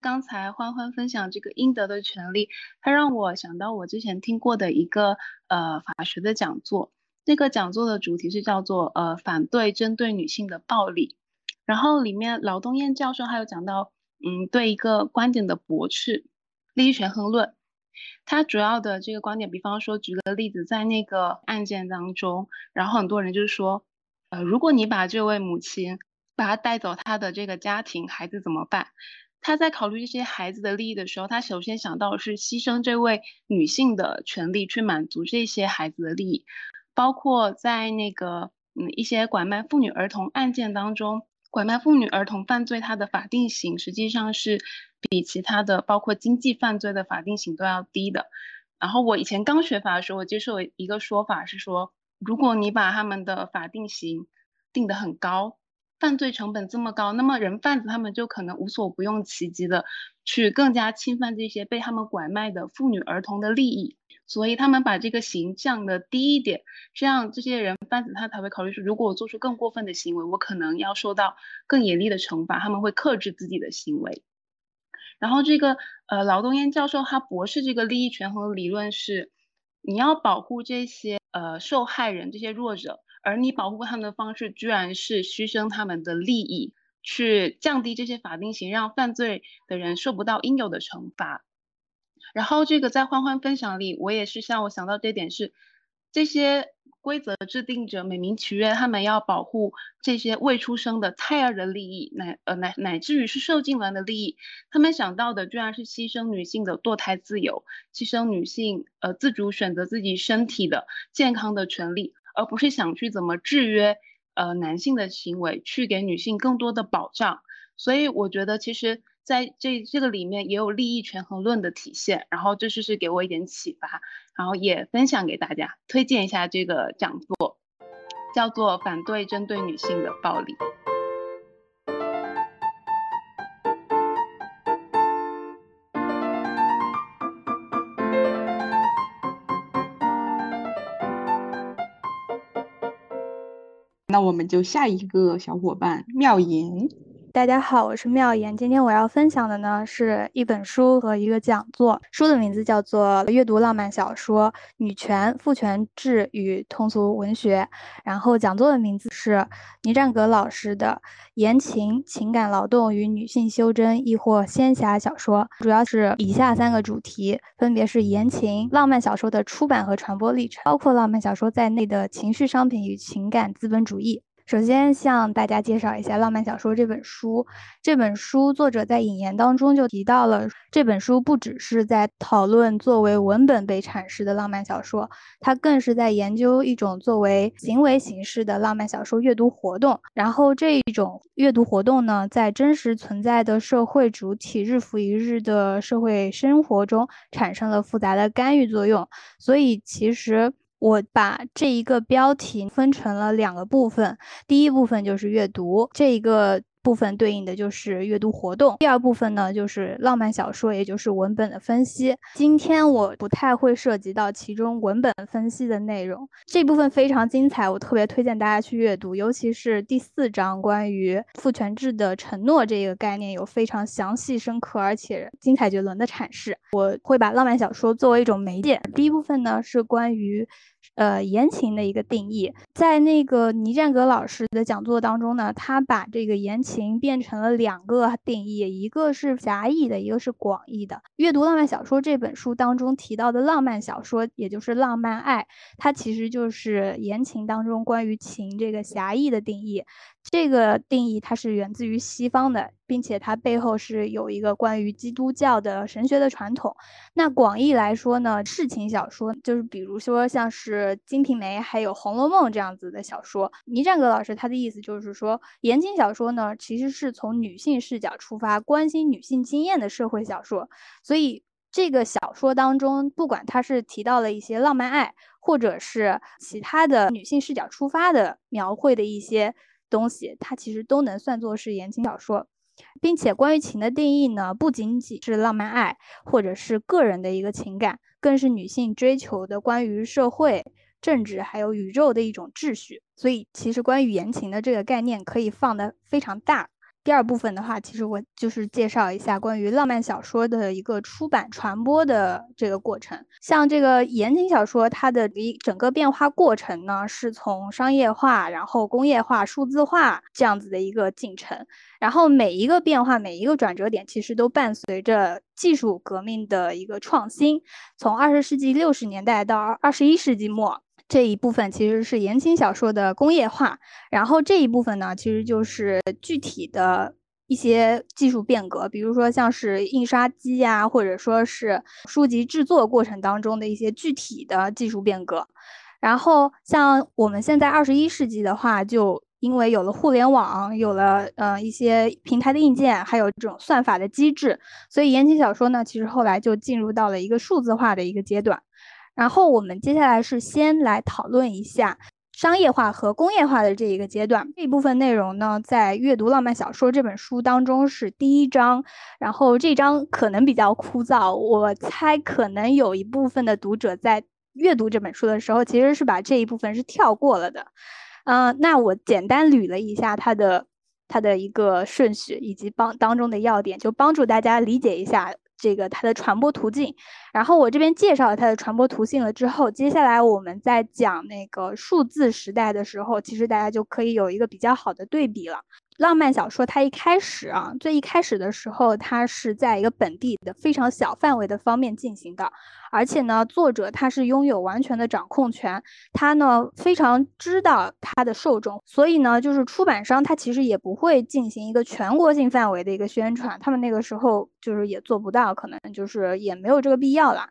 [SPEAKER 10] 刚才欢欢分享这个应得的权利，它让我想到我之前听过的一个呃法学的讲座。这个讲座的主题是叫做呃反对针对女性的暴力，然后里面劳东燕教授还有讲到嗯对一个观点的驳斥，利益权衡论。他主要的这个观点，比方说举个例子，在那个案件当中，然后很多人就是说，呃如果你把这位母亲把她带走，她的这个家庭孩子怎么办？他在考虑这些孩子的利益的时候，他首先想到的是牺牲这位女性的权利去满足这些孩子的利益。包括在那个嗯一些拐卖妇女儿童案件当中，拐卖妇女儿童犯罪，它的法定刑实际上是比其他的包括经济犯罪的法定刑都要低的。然后我以前刚学法的时候，我接受一个说法是说，如果你把他们的法定刑定得很高，犯罪成本这么高，那么人贩子他们就可能无所不用其极的去更加侵犯这些被他们拐卖的妇女儿童的利益。所以他们把这个刑降的低一点，这样这些人贩子他才会考虑说，如果我做出更过分的行为，我可能要受到更严厉的惩罚。他们会克制自己的行为。然后这个呃劳东燕教授他博士这个利益权衡理论是，你要保护这些呃受害人这些弱者，而你保护他们的方式居然是牺牲他们的利益，去降低这些法定刑，让犯罪的人受不到应有的惩罚。然后这个在欢欢分享里，我也是像我想到这点是，这些规则制定者美名其曰，他们要保护这些未出生的胎儿的利益，乃呃乃乃至于是受精卵的利益，他们想到的居然是牺牲女性的堕胎自由，牺牲女性呃自主选择自己身体的健康的权利，而不是想去怎么制约呃男性的行为，去给女性更多的保障。所以我觉得其实。在这这个里面也有利益权衡论的体现，然后这就是给我一点启发，然后也分享给大家，推荐一下这个讲座，叫做《反对针对女性的暴力》。
[SPEAKER 7] 我们就下一个小伙伴妙莹。
[SPEAKER 3] 大家好，我是妙言。今天我要分享的呢是一本书和一个讲座，书的名字叫做《阅读浪漫小说：女权、父权制与通俗文学》，然后讲座的名字是倪占格老师的《言情、情感劳动与女性修真》，亦或仙侠小说，主要是以下三个主题，分别是言情、浪漫小说的出版和传播历程，包括浪漫小说在内的情绪商品与情感资本主义。首先向大家介绍一下《浪漫小说》这本书。这本书作者在引言当中就提到了，这本书不只是在讨论作为文本被阐释的浪漫小说，它更是在研究一种作为行为形式的浪漫小说阅读活动。然后这一种阅读活动呢，在真实存在的社会主体日复一日的社会生活中产生了复杂的干预作用。所以其实。我把这一个标题分成了两个部分，第一部分就是阅读这一个。部分对应的就是阅读活动，第二部分呢就是浪漫小说，也就是文本的分析。今天我不太会涉及到其中文本分析的内容，这部分非常精彩，我特别推荐大家去阅读，尤其是第四章关于父权制的承诺这个概念，有非常详细、深刻而且精彩绝伦的阐释。我会把浪漫小说作为一种媒介。第一部分呢是关于。呃，言情的一个定义，在那个倪占格老师的讲座当中呢，他把这个言情变成了两个定义，一个是狭义的，一个是广义的。阅读浪漫小说这本书当中提到的浪漫小说，也就是浪漫爱，它其实就是言情当中关于情这个狭义的定义。这个定义它是源自于西方的，并且它背后是有一个关于基督教的神学的传统。那广义来说呢，世情小说就是比如说像是《金瓶梅》还有《红楼梦》这样子的小说。倪占格老师他的意思就是说，言情小说呢其实是从女性视角出发，关心女性经验的社会小说。所以这个小说当中，不管它是提到了一些浪漫爱，或者是其他的女性视角出发的描绘的一些。东西，它其实都能算作是言情小说，并且关于情的定义呢，不仅仅是浪漫爱，或者是个人的一个情感，更是女性追求的关于社会、政治还有宇宙的一种秩序。所以，其实关于言情的这个概念可以放得非常大。第二部分的话，其实我就是介绍一下关于浪漫小说的一个出版传播的这个过程。像这个言情小说，它的一整个变化过程呢，是从商业化，然后工业化、数字化这样子的一个进程。然后每一个变化，每一个转折点，其实都伴随着技术革命的一个创新。从二十世纪六十年代到二十一世纪末。这一部分其实是言情小说的工业化，然后这一部分呢，其实就是具体的一些技术变革，比如说像是印刷机呀，或者说是书籍制作过程当中的一些具体的技术变革。然后像我们现在二十一世纪的话，就因为有了互联网，有了嗯一些平台的硬件，还有这种算法的机制，所以言情小说呢，其实后来就进入到了一个数字化的一个阶段。然后我们接下来是先来讨论一下商业化和工业化的这一个阶段。这一部分内容呢，在《阅读浪漫小说》这本书当中是第一章，然后这章可能比较枯燥，我猜可能有一部分的读者在阅读这本书的时候，其实是把这一部分是跳过了的。嗯，那我简单捋了一下它的它的一个顺序以及帮当中的要点，就帮助大家理解一下。这个它的传播途径，然后我这边介绍了它的传播途径了之后，接下来我们在讲那个数字时代的时候，其实大家就可以有一个比较好的对比了。浪漫小说它一开始啊，最一开始的时候，它是在一个本地的非常小范围的方面进行的，而且呢，作者他是拥有完全的掌控权，他呢非常知道他的受众，所以呢，就是出版商他其实也不会进行一个全国性范围的一个宣传，他们那个时候就是也做不到，可能就是也没有这个必要了。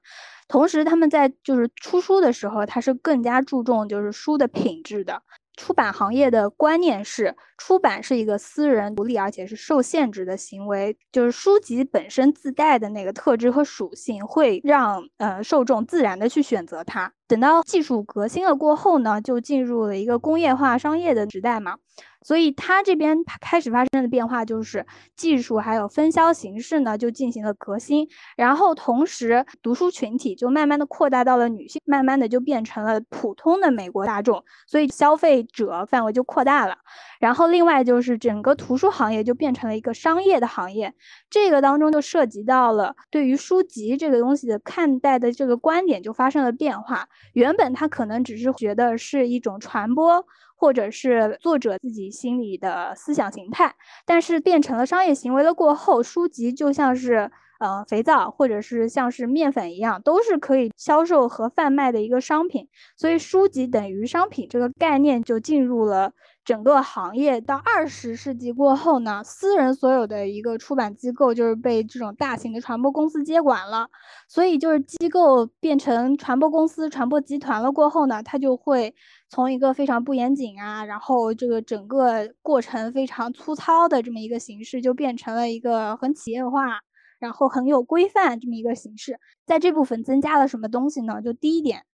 [SPEAKER 3] 同时，他们在就是出书的时候，他是更加注重就是书的品质的。出版行业的观念是，出版是一个私人独立而且是受限制的行为，就是书籍本身自带的那个特质和属性，会让呃受众自然的去选择它。等到技术革新了过后呢，就进入了一个工业化商业的时代嘛。所以它这边开始发生的变化就是技术还有分销形式呢就进行了革新，然后同时读书群体就慢慢的扩大到了女性，慢慢的就变成了普通的美国大众，所以消费者范围就扩大了。然后另外就是整个图书行业就变成了一个商业的行业，这个当中就涉及到了对于书籍这个东西的看待的这个观点就发生了变化。原本他可能只是觉得是一种传播。或者是作者自己心里的思想形态，但是变成了商业行为了过后，书籍就像是呃肥皂，或者是像是面粉一样，都是可以销售和贩卖的一个商品，所以书籍等于商品这个概念就进入了。整个行业到二十世纪过后呢，私人所有的一个出版机构就是被这种大型的传播公司接管了，所以就是机构变成传播公司、传播集团了过后呢，它就会从一个非常不严谨啊，然后这个整个过程非常粗糙的这么一个形式，就变成了一个很企业化，然后很有规范这么一个形式。在这部分增加了什么东西呢？就第一点，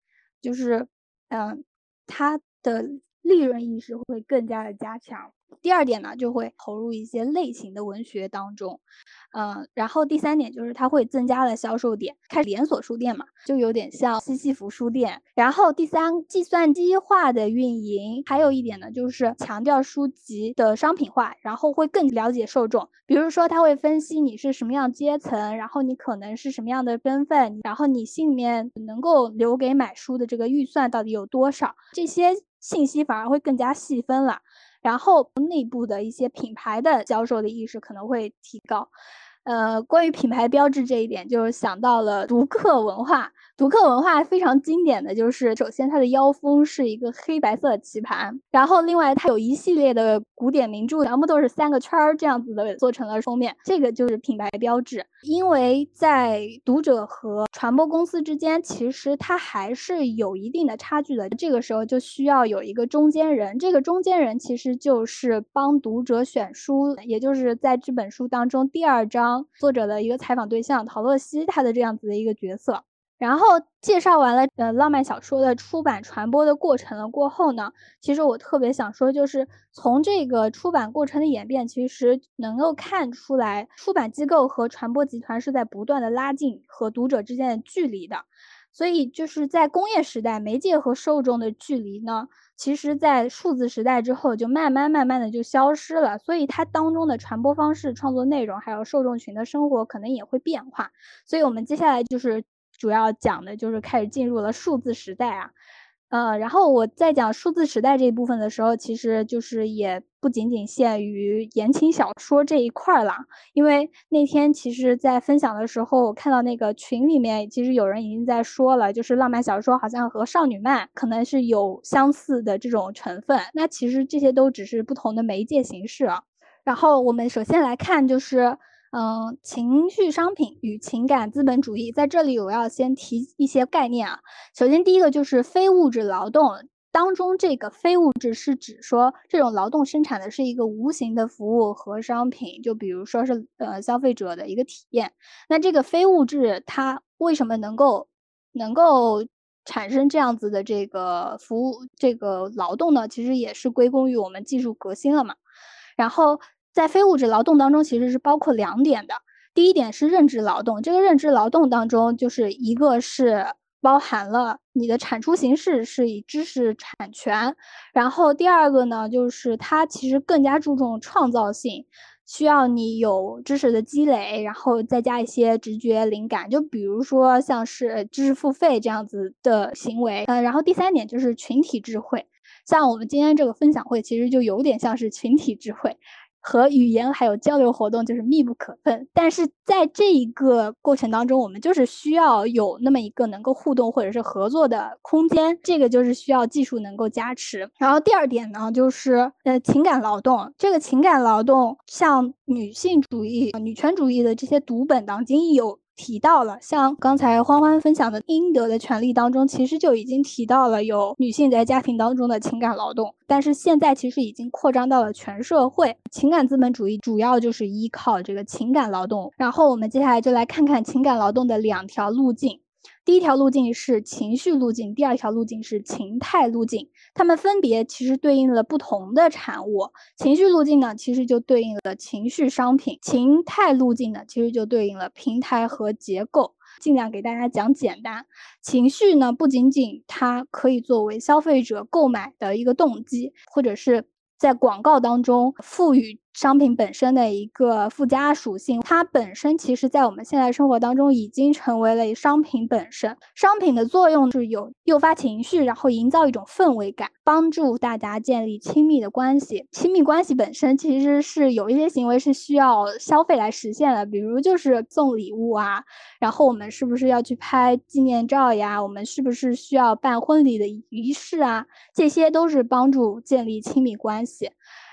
[SPEAKER 3] 就是嗯，它的。利润意识会更加的加强。第二点呢，就会投入一些类型的文学当中，嗯，然后第三点就是它会增加了销售点，开连锁书店嘛，就有点像西西弗书店。然后第三，计算机化的运营，还有一点呢，就是强调书籍的商品化，然后会更了解受众。比如说，他会分析你是什么样阶层，然后你可能是什么样的身份，然后你心里面能够留给买书的这个预算到底有多少，这些信息反而会更加细分了。然后内部的一些品牌的销售的意识可能会提高。呃，关于品牌标志这一点，就是想到了独客文化。读客文化非常经典的就是，首先它的腰封是一个黑白色的棋盘，然后另外它有一系列的古典名著，全部都是三个圈儿这样子的做成了封面，这个就是品牌标志。因为在读者和传播公司之间，其实它还是有一定的差距的，这个时候就需要有一个中间人，这个中间人其实就是帮读者选书，也就是在这本书当中第二章作者的一个采访对象陶乐西他的这样子的一个角色。然后介绍完了呃浪漫小说的出版传播的过程了过后呢，其实我特别想说，就是从这个出版过程的演变，其实能够看出来，出版机构和传播集团是在不断的拉近和读者之间的距离的。所以就是在工业时代，媒介和受众的距离呢，其实在数字时代之后就慢慢慢慢的就消失了。所以它当中的传播方式、创作内容，还有受众群的生活可能也会变化。所以我们接下来就是。主要讲的就是开始进入了数字时代啊，呃，然后我在讲数字时代这一部分的时候，其实就是也不仅仅限于言情小说这一块儿了，因为那天其实，在分享的时候，我看到那个群里面，其实有人已经在说了，就是浪漫小说好像和少女漫可能是有相似的这种成分，那其实这些都只是不同的媒介形式啊。然后我们首先来看就是。嗯，情绪商品与情感资本主义，在这里我要先提一些概念啊。首先，第一个就是非物质劳动当中，这个非物质是指说这种劳动生产的是一个无形的服务和商品，就比如说是呃消费者的一个体验。那这个非物质它为什么能够能够产生这样子的这个服务这个劳动呢？其实也是归功于我们技术革新了嘛。然后。在非物质劳动当中，其实是包括两点的。第一点是认知劳动，这个认知劳动当中，就是一个是包含了你的产出形式是以知识产权，然后第二个呢，就是它其实更加注重创造性，需要你有知识的积累，然后再加一些直觉灵感，就比如说像是知识付费这样子的行为。呃，然后第三点就是群体智慧，像我们今天这个分享会，其实就有点像是群体智慧。和语言还有交流活动就是密不可分，但是在这一个过程当中，我们就是需要有那么一个能够互动或者是合作的空间，这个就是需要技术能够加持。然后第二点呢，就是呃情感劳动，这个情感劳动像女性主义、女权主义的这些读本当中有提到了，像刚才欢欢分享的应得的权利当中，其实就已经提到了有女性在家庭当中的情感劳动，但是现在其实已经扩张到了全社会。情感资本主义主要就是依靠这个情感劳动。然后我们接下来就来看看情感劳动的两条路径。第一条路径是情绪路径，第二条路径是情态路径。它们分别其实对应了不同的产物。情绪路径呢，其实就对应了情绪商品；情态路径呢，其实就对应了平台和结构。尽量给大家讲简单。情绪呢，不仅仅它可以作为消费者购买的一个动机，或者是在广告当中赋予。商品本身的一个附加属性，它本身其实在我们现在生活当中已经成为了商品本身。商品的作用是有诱发情绪，然后营造一种氛围感，帮助大家建立亲密的关系。亲密关系本身其实是有一些行为是需要消费来实现的，比如就是送礼物啊，然后我们是不是要去拍纪念照呀？我们是不是需要办婚礼的仪式啊？这些都是帮助建立亲密关系。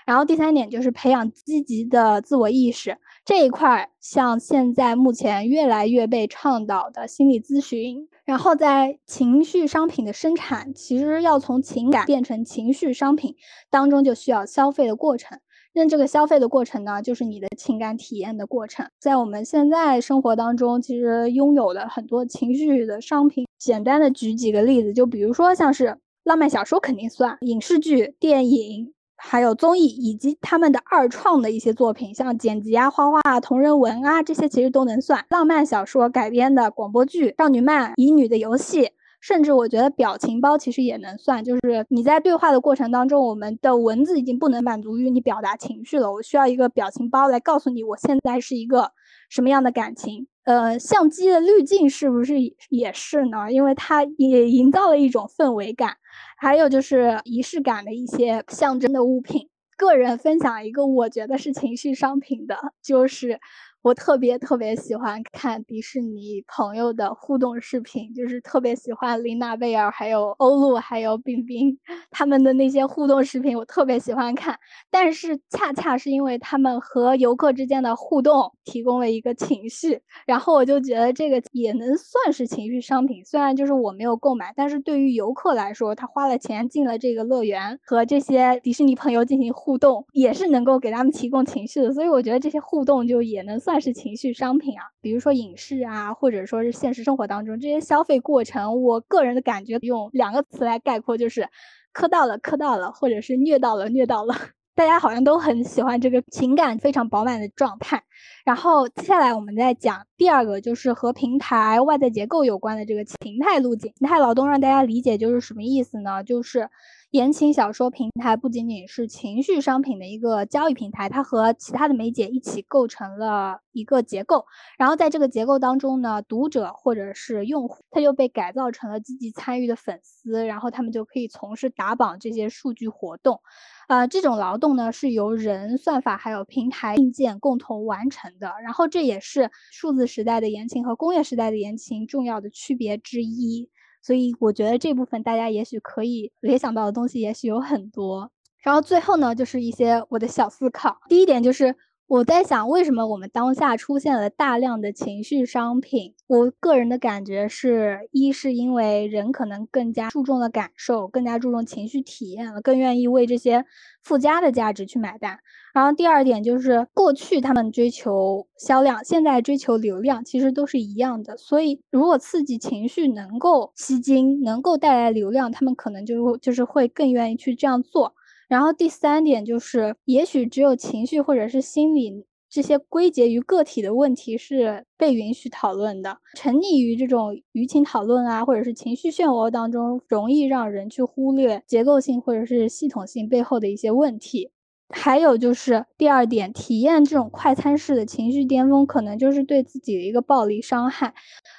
[SPEAKER 3] 然后第三点就是培养积极的自我意识这一块，像现在目前越来越被倡导的心理咨询。然后在情绪商品的生产，其实要从情感变成情绪商品当中，就需要消费的过程。那这个消费的过程呢，就是你的情感体验的过程。在我们现在生活当中，其实拥有了很多情绪的商品。简单的举几个例子，就比如说像是浪漫小说肯定算，影视剧、电影。还有综艺以及他们的二创的一些作品，像剪辑啊、画画啊、同人文啊，这些其实都能算。浪漫小说改编的广播剧、少女漫、乙女的游戏，甚至我觉得表情包其实也能算。就是你在对话的过程当中，我们的文字已经不能满足于你表达情绪了，我需要一个表情包来告诉你我现在是一个什么样的感情。呃，相机的滤镜是不是也是呢？因为它也营造了一种氛围感。还有就是仪式感的一些象征的物品。个人分享一个我觉得是情绪商品的，就是。我特别特别喜欢看迪士尼朋友的互动视频，就是特别喜欢琳娜贝尔、还有欧露、还有冰冰他们的那些互动视频，我特别喜欢看。但是恰恰是因为他们和游客之间的互动提供了一个情绪，然后我就觉得这个也能算是情绪商品。虽然就是我没有购买，但是对于游客来说，他花了钱进了这个乐园，和这些迪士尼朋友进行互动，也是能够给他们提供情绪的。所以我觉得这些互动就也能算。是情绪商品啊，比如说影视啊，或者说是现实生活当中这些消费过程，我个人的感觉用两个词来概括，就是磕到了，磕到了，或者是虐到了，虐到了。大家好像都很喜欢这个情感非常饱满的状态。然后接下来我们再讲第二个，就是和平台外在结构有关的这个情态路径。情态劳动让大家理解就是什么意思呢？就是言情小说平台不仅仅是情绪商品的一个交易平台，它和其他的媒介一起构成了一个结构。然后在这个结构当中呢，读者或者是用户，他就被改造成了积极参与的粉丝，然后他们就可以从事打榜这些数据活动。呃，这种劳动呢是由人、算法还有平台硬件共同完成的。然后这也是数字时代的言情和工业时代的言情重要的区别之一。所以我觉得这部分大家也许可以联想到的东西也许有很多。然后最后呢，就是一些我的小思考。第一点就是。我在想，为什么我们当下出现了大量的情绪商品？我个人的感觉是一是因为人可能更加注重了感受，更加注重情绪体验了，更愿意为这些附加的价值去买单。然后第二点就是过去他们追求销量，现在追求流量，其实都是一样的。所以如果刺激情绪能够吸金，能够带来流量，他们可能就就是会更愿意去这样做。然后第三点就是，也许只有情绪或者是心理这些归结于个体的问题是被允许讨论的。沉溺于这种舆情讨论啊，或者是情绪漩涡当中，容易让人去忽略结构性或者是系统性背后的一些问题。还有就是第二点，体验这种快餐式的情绪巅峰，可能就是对自己的一个暴力伤害。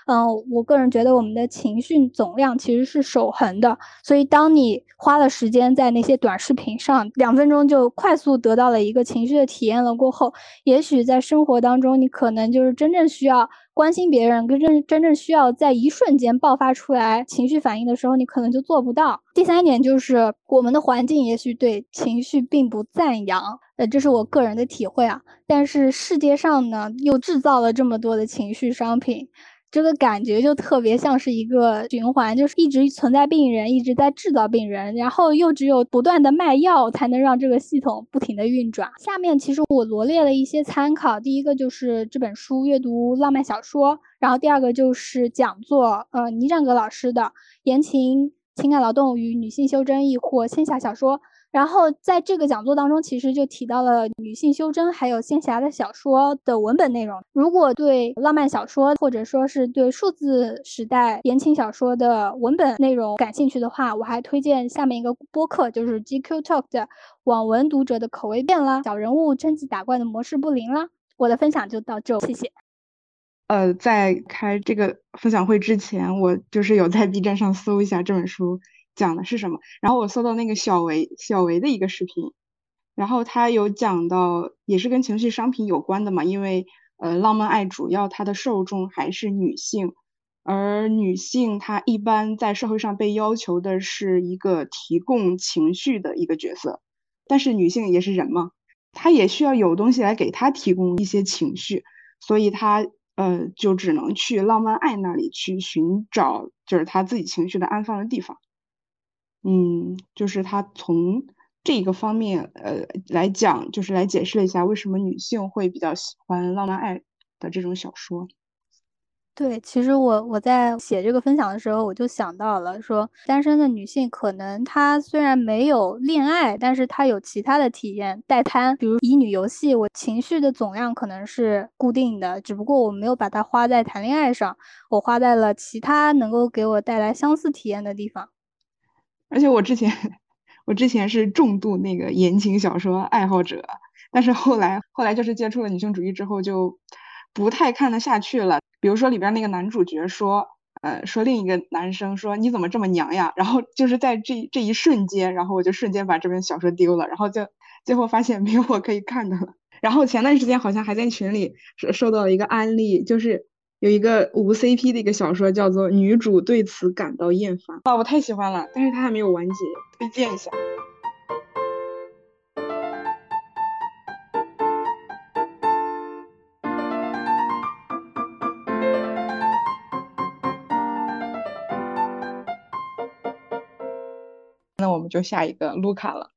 [SPEAKER 3] 嗯，我个人觉得我们的情绪总量其实是守恒的，所以当你花了时间在那些短视频上，两分钟就快速得到了一个情绪的体验了过后，也许在生活当中，你可能就是真正需要。关心别人跟真真正需要在一瞬间爆发出来情绪反应的时候，你可能就做不到。第三点就是我们的环境也许对情绪并不赞扬，呃，这是我个人的体会啊。但是世界上呢，又制造了这么多的情绪商品。这个感觉就特别像是一个循环，就是一直存在病人，一直在制造病人，然后又只有不断的卖药才能让这个系统不停的运转。下面其实我罗列了一些参考，第一个就是这本书阅读浪漫小说，然后第二个就是讲座，呃，倪占格老师的言情情感劳动与女性修真亦或仙侠小说。然后在这个讲座当中，其实就提到了女性修真还有仙侠的小说的文本内容。如果对浪漫小说或者说是对数字时代言情小说的文本内容感兴趣的话，我还推荐下面一个播客，就是 GQ Talk 的网文读者的口味变了，小人物升级打怪的模式不灵了。我的分享就到这，谢谢。
[SPEAKER 7] 呃，在开这个分享会之前，我就是有在 B 站上搜一下这本书。讲的是什么？然后我搜到那个小维小维的一个视频，然后他有讲到，也是跟情绪商品有关的嘛。因为呃，浪漫爱主要它的受众还是女性，而女性她一般在社会上被要求的是一个提供情绪的一个角色，但是女性也是人嘛，她也需要有东西来给她提供一些情绪，所以她呃就只能去浪漫爱那里去寻找，就是她自己情绪的安放的地方。嗯，就是他从这个方面呃来讲，就是来解释了一下为什么女性会比较喜欢浪漫爱的这种小说。
[SPEAKER 3] 对，其实我我在写这个分享的时候，我就想到了说，单身的女性可能她虽然没有恋爱，但是她有其他的体验代摊，比如乙女游戏，我情绪的总量可能是固定的，只不过我没有把它花在谈恋爱上，我花在了其他能够给我带来相似体验的地方。
[SPEAKER 7] 而且我之前，我之前是重度那个言情小说爱好者，但是后来后来就是接触了女性主义之后，就不太看得下去了。比如说里边那个男主角说，呃，说另一个男生说你怎么这么娘呀？然后就是在这这一瞬间，然后我就瞬间把这本小说丢了，然后就最后发现没有我可以看的了。然后前段时间好像还在群里收收到了一个安利，就是。有一个无 CP 的一个小说，叫做《女主对此感到厌烦》啊，我太喜欢了，但是它还没有完结，推荐一下。那我们就下一个卢卡了。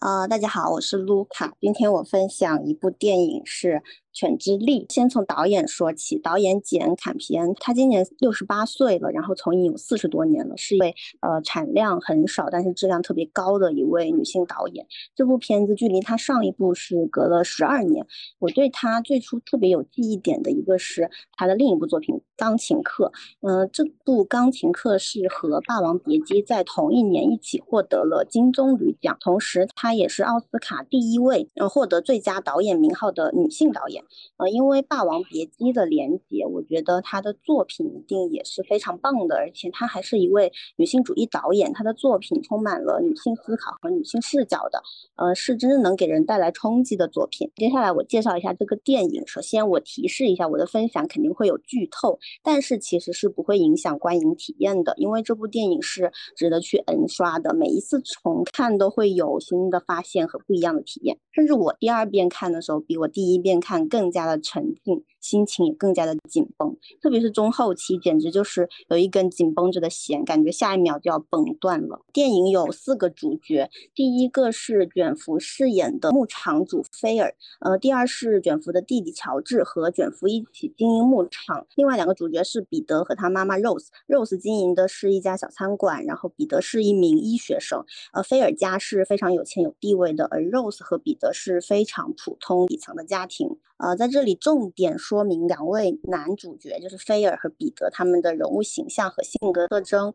[SPEAKER 4] 啊，大家好，我是卢卡，今天我分享一部电影是。犬之力，先从导演说起。导演简·坎皮恩，她今年六十八岁了，然后从影有四十多年了，是一位呃产量很少但是质量特别高的一位女性导演。这部片子距离她上一部是隔了十二年。我对她最初特别有记忆点的一个是她的另一部作品《钢琴课》。嗯，这部《钢琴课》是和《霸王别姬》在同一年一起获得了金棕榈奖，同时她也是奥斯卡第一位呃获得最佳导演名号的女性导演。呃，因为《霸王别姬》的连接，我觉得她的作品一定也是非常棒的，而且她还是一位女性主义导演，她的作品充满了女性思考和女性视角的，呃，是真正能给人带来冲击的作品。接下来我介绍一下这个电影。首先，我提示一下，我的分享肯定会有剧透，但是其实是不会影响观影体验的，因为这部电影是值得去 N 刷的，每一次重看都会有新的发现和不一样的体验。甚至我第二遍看的时候，比我第一遍看更加的沉静。心情也更加的紧绷，特别是中后期，简直就是有一根紧绷着的弦，感觉下一秒就要崩断了。电影有四个主角，第一个是卷福饰演的牧场主菲尔，呃，第二是卷福的弟弟乔治和卷福一起经营牧场，另外两个主角是彼得和他妈妈 Rose。Rose 经营的是一家小餐馆，然后彼得是一名医学生。呃，菲尔家是非常有钱有地位的，而 Rose 和彼得是非常普通底层的家庭。呃，在这里重点说。说明两位男主角就是菲尔和彼得他们的人物形象和性格特征。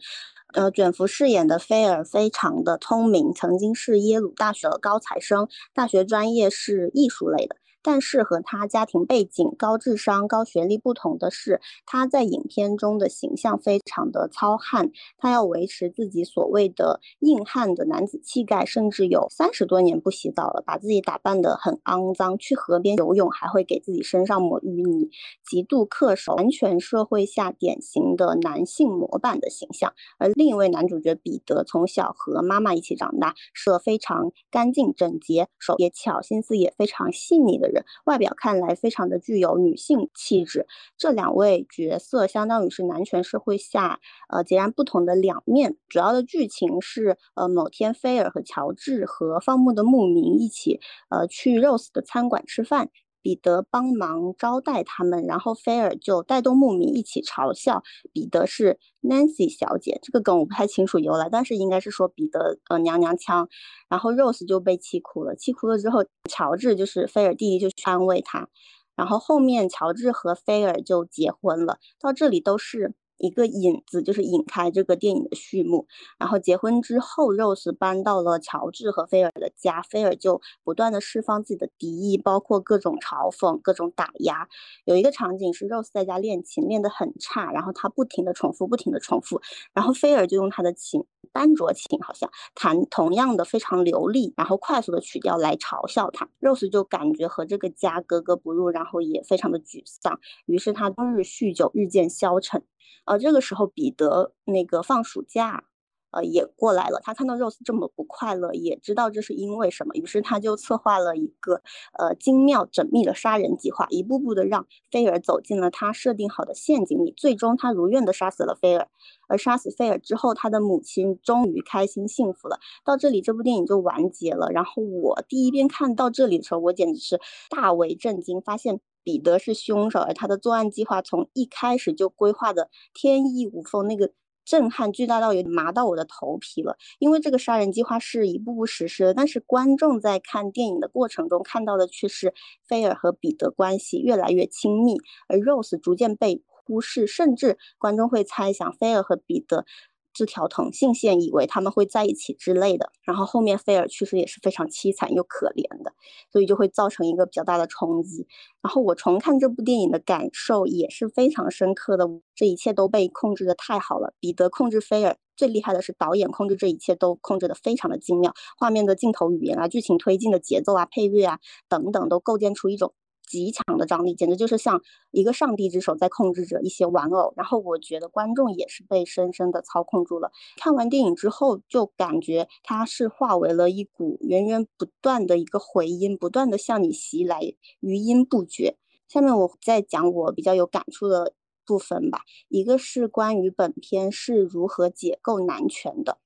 [SPEAKER 4] 呃，卷福饰演的菲尔非常的聪明，曾经是耶鲁大学的高材生，大学专业是艺术类的。但是和他家庭背景、高智商、高学历不同的是，他在影片中的形象非常的糙汉，他要维持自己所谓的硬汉的男子气概，甚至有三十多年不洗澡了，把自己打扮得很肮脏，去河边游泳还会给自己身上抹淤泥，极度恪守男权社会下典型的男性模板的形象。而另一位男主角彼得从小和妈妈一起长大，是个非常干净整洁、手也巧、心思也非常细腻的外表看来非常的具有女性气质。这两位角色相当于是男权社会下呃截然不同的两面。主要的剧情是呃某天菲尔和乔治和放牧的牧民一起呃去 Rose 的餐馆吃饭。彼得帮忙招待他们，然后菲尔就带动牧民一起嘲笑彼得是 Nancy 小姐。这个梗我不太清楚由来，但是应该是说彼得呃娘娘腔。然后 Rose 就被气哭了，气哭了之后，乔治就是菲尔弟弟就去安慰他。然后后面乔治和菲尔就结婚了。到这里都是。一个引子就是引开这个电影的序幕。然后结婚之后，Rose 搬到了乔治和菲尔的家，菲尔就不断的释放自己的敌意，包括各种嘲讽、各种打压。有一个场景是 Rose 在家练琴，练得很差，然后他不停的重复，不停的重复，然后菲尔就用他的琴，单卓琴好像弹同样的非常流利，然后快速的曲调来嘲笑他。Rose 就感觉和这个家格格不入，然后也非常的沮丧，于是他终日酗酒，日渐消沉。呃，这个时候彼得那个放暑假，呃，也过来了。他看到 Rose 这么不快乐，也知道这是因为什么，于是他就策划了一个呃精妙缜密的杀人计划，一步步的让菲尔走进了他设定好的陷阱里。最终，他如愿的杀死了菲尔。而杀死菲尔之后，他的母亲终于开心幸福了。到这里，这部电影就完结了。然后我第一遍看到这里的时候，我简直是大为震惊，发现。彼得是凶手，而他的作案计划从一开始就规划的天衣无缝，那个震撼巨大到有点麻到我的头皮了。因为这个杀人计划是一步步实施的，但是观众在看电影的过程中看到的却是菲尔和彼得关系越来越亲密，而 Rose 逐渐被忽视，甚至观众会猜想菲尔和彼得。这条同性线，以为他们会在一起之类的，然后后面菲尔去世也是非常凄惨又可怜的，所以就会造成一个比较大的冲击。然后我重看这部电影的感受也是非常深刻的，这一切都被控制的太好了。彼得控制菲尔，最厉害的是导演控制这一切都控制的非常的精妙，画面的镜头语言啊、剧情推进的节奏啊、配乐啊等等，都构建出一种。极强的张力，简直就是像一个上帝之手在控制着一些玩偶。然后我觉得观众也是被深深的操控住了。看完电影之后，就感觉它是化为了一股源源不断的一个回音，不断的向你袭来，余音不绝。下面我再讲我比较有感触的部分吧。一个是关于本片是如何解构男权的。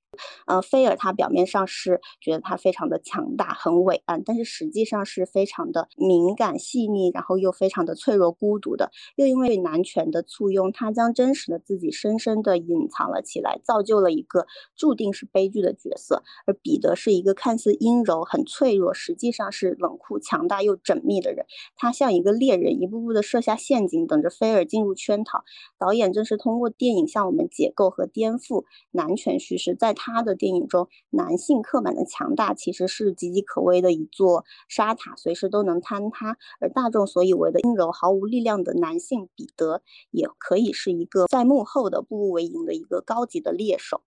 [SPEAKER 4] 呃，菲尔他表面上是觉得他非常的强大，很伟岸，但是实际上是非常的敏感细腻，然后又非常的脆弱孤独的。又因为男权的簇拥，他将真实的自己深深的隐藏了起来，造就了一个注定是悲剧的角色。而彼得是一个看似阴柔、很脆弱，实际上是冷酷、强大又缜密的人。他像一个猎人，一步步的设下陷阱，等着菲尔进入圈套。导演正是通过电影向我们解构和颠覆男权叙事，在。他他的电影中，男性刻板的强大其实是岌岌可危的一座沙塔，随时都能坍塌。而大众所以为的阴柔、毫无力量的男性彼得，也可以是一个在幕后的步步为营的一个高级的猎手。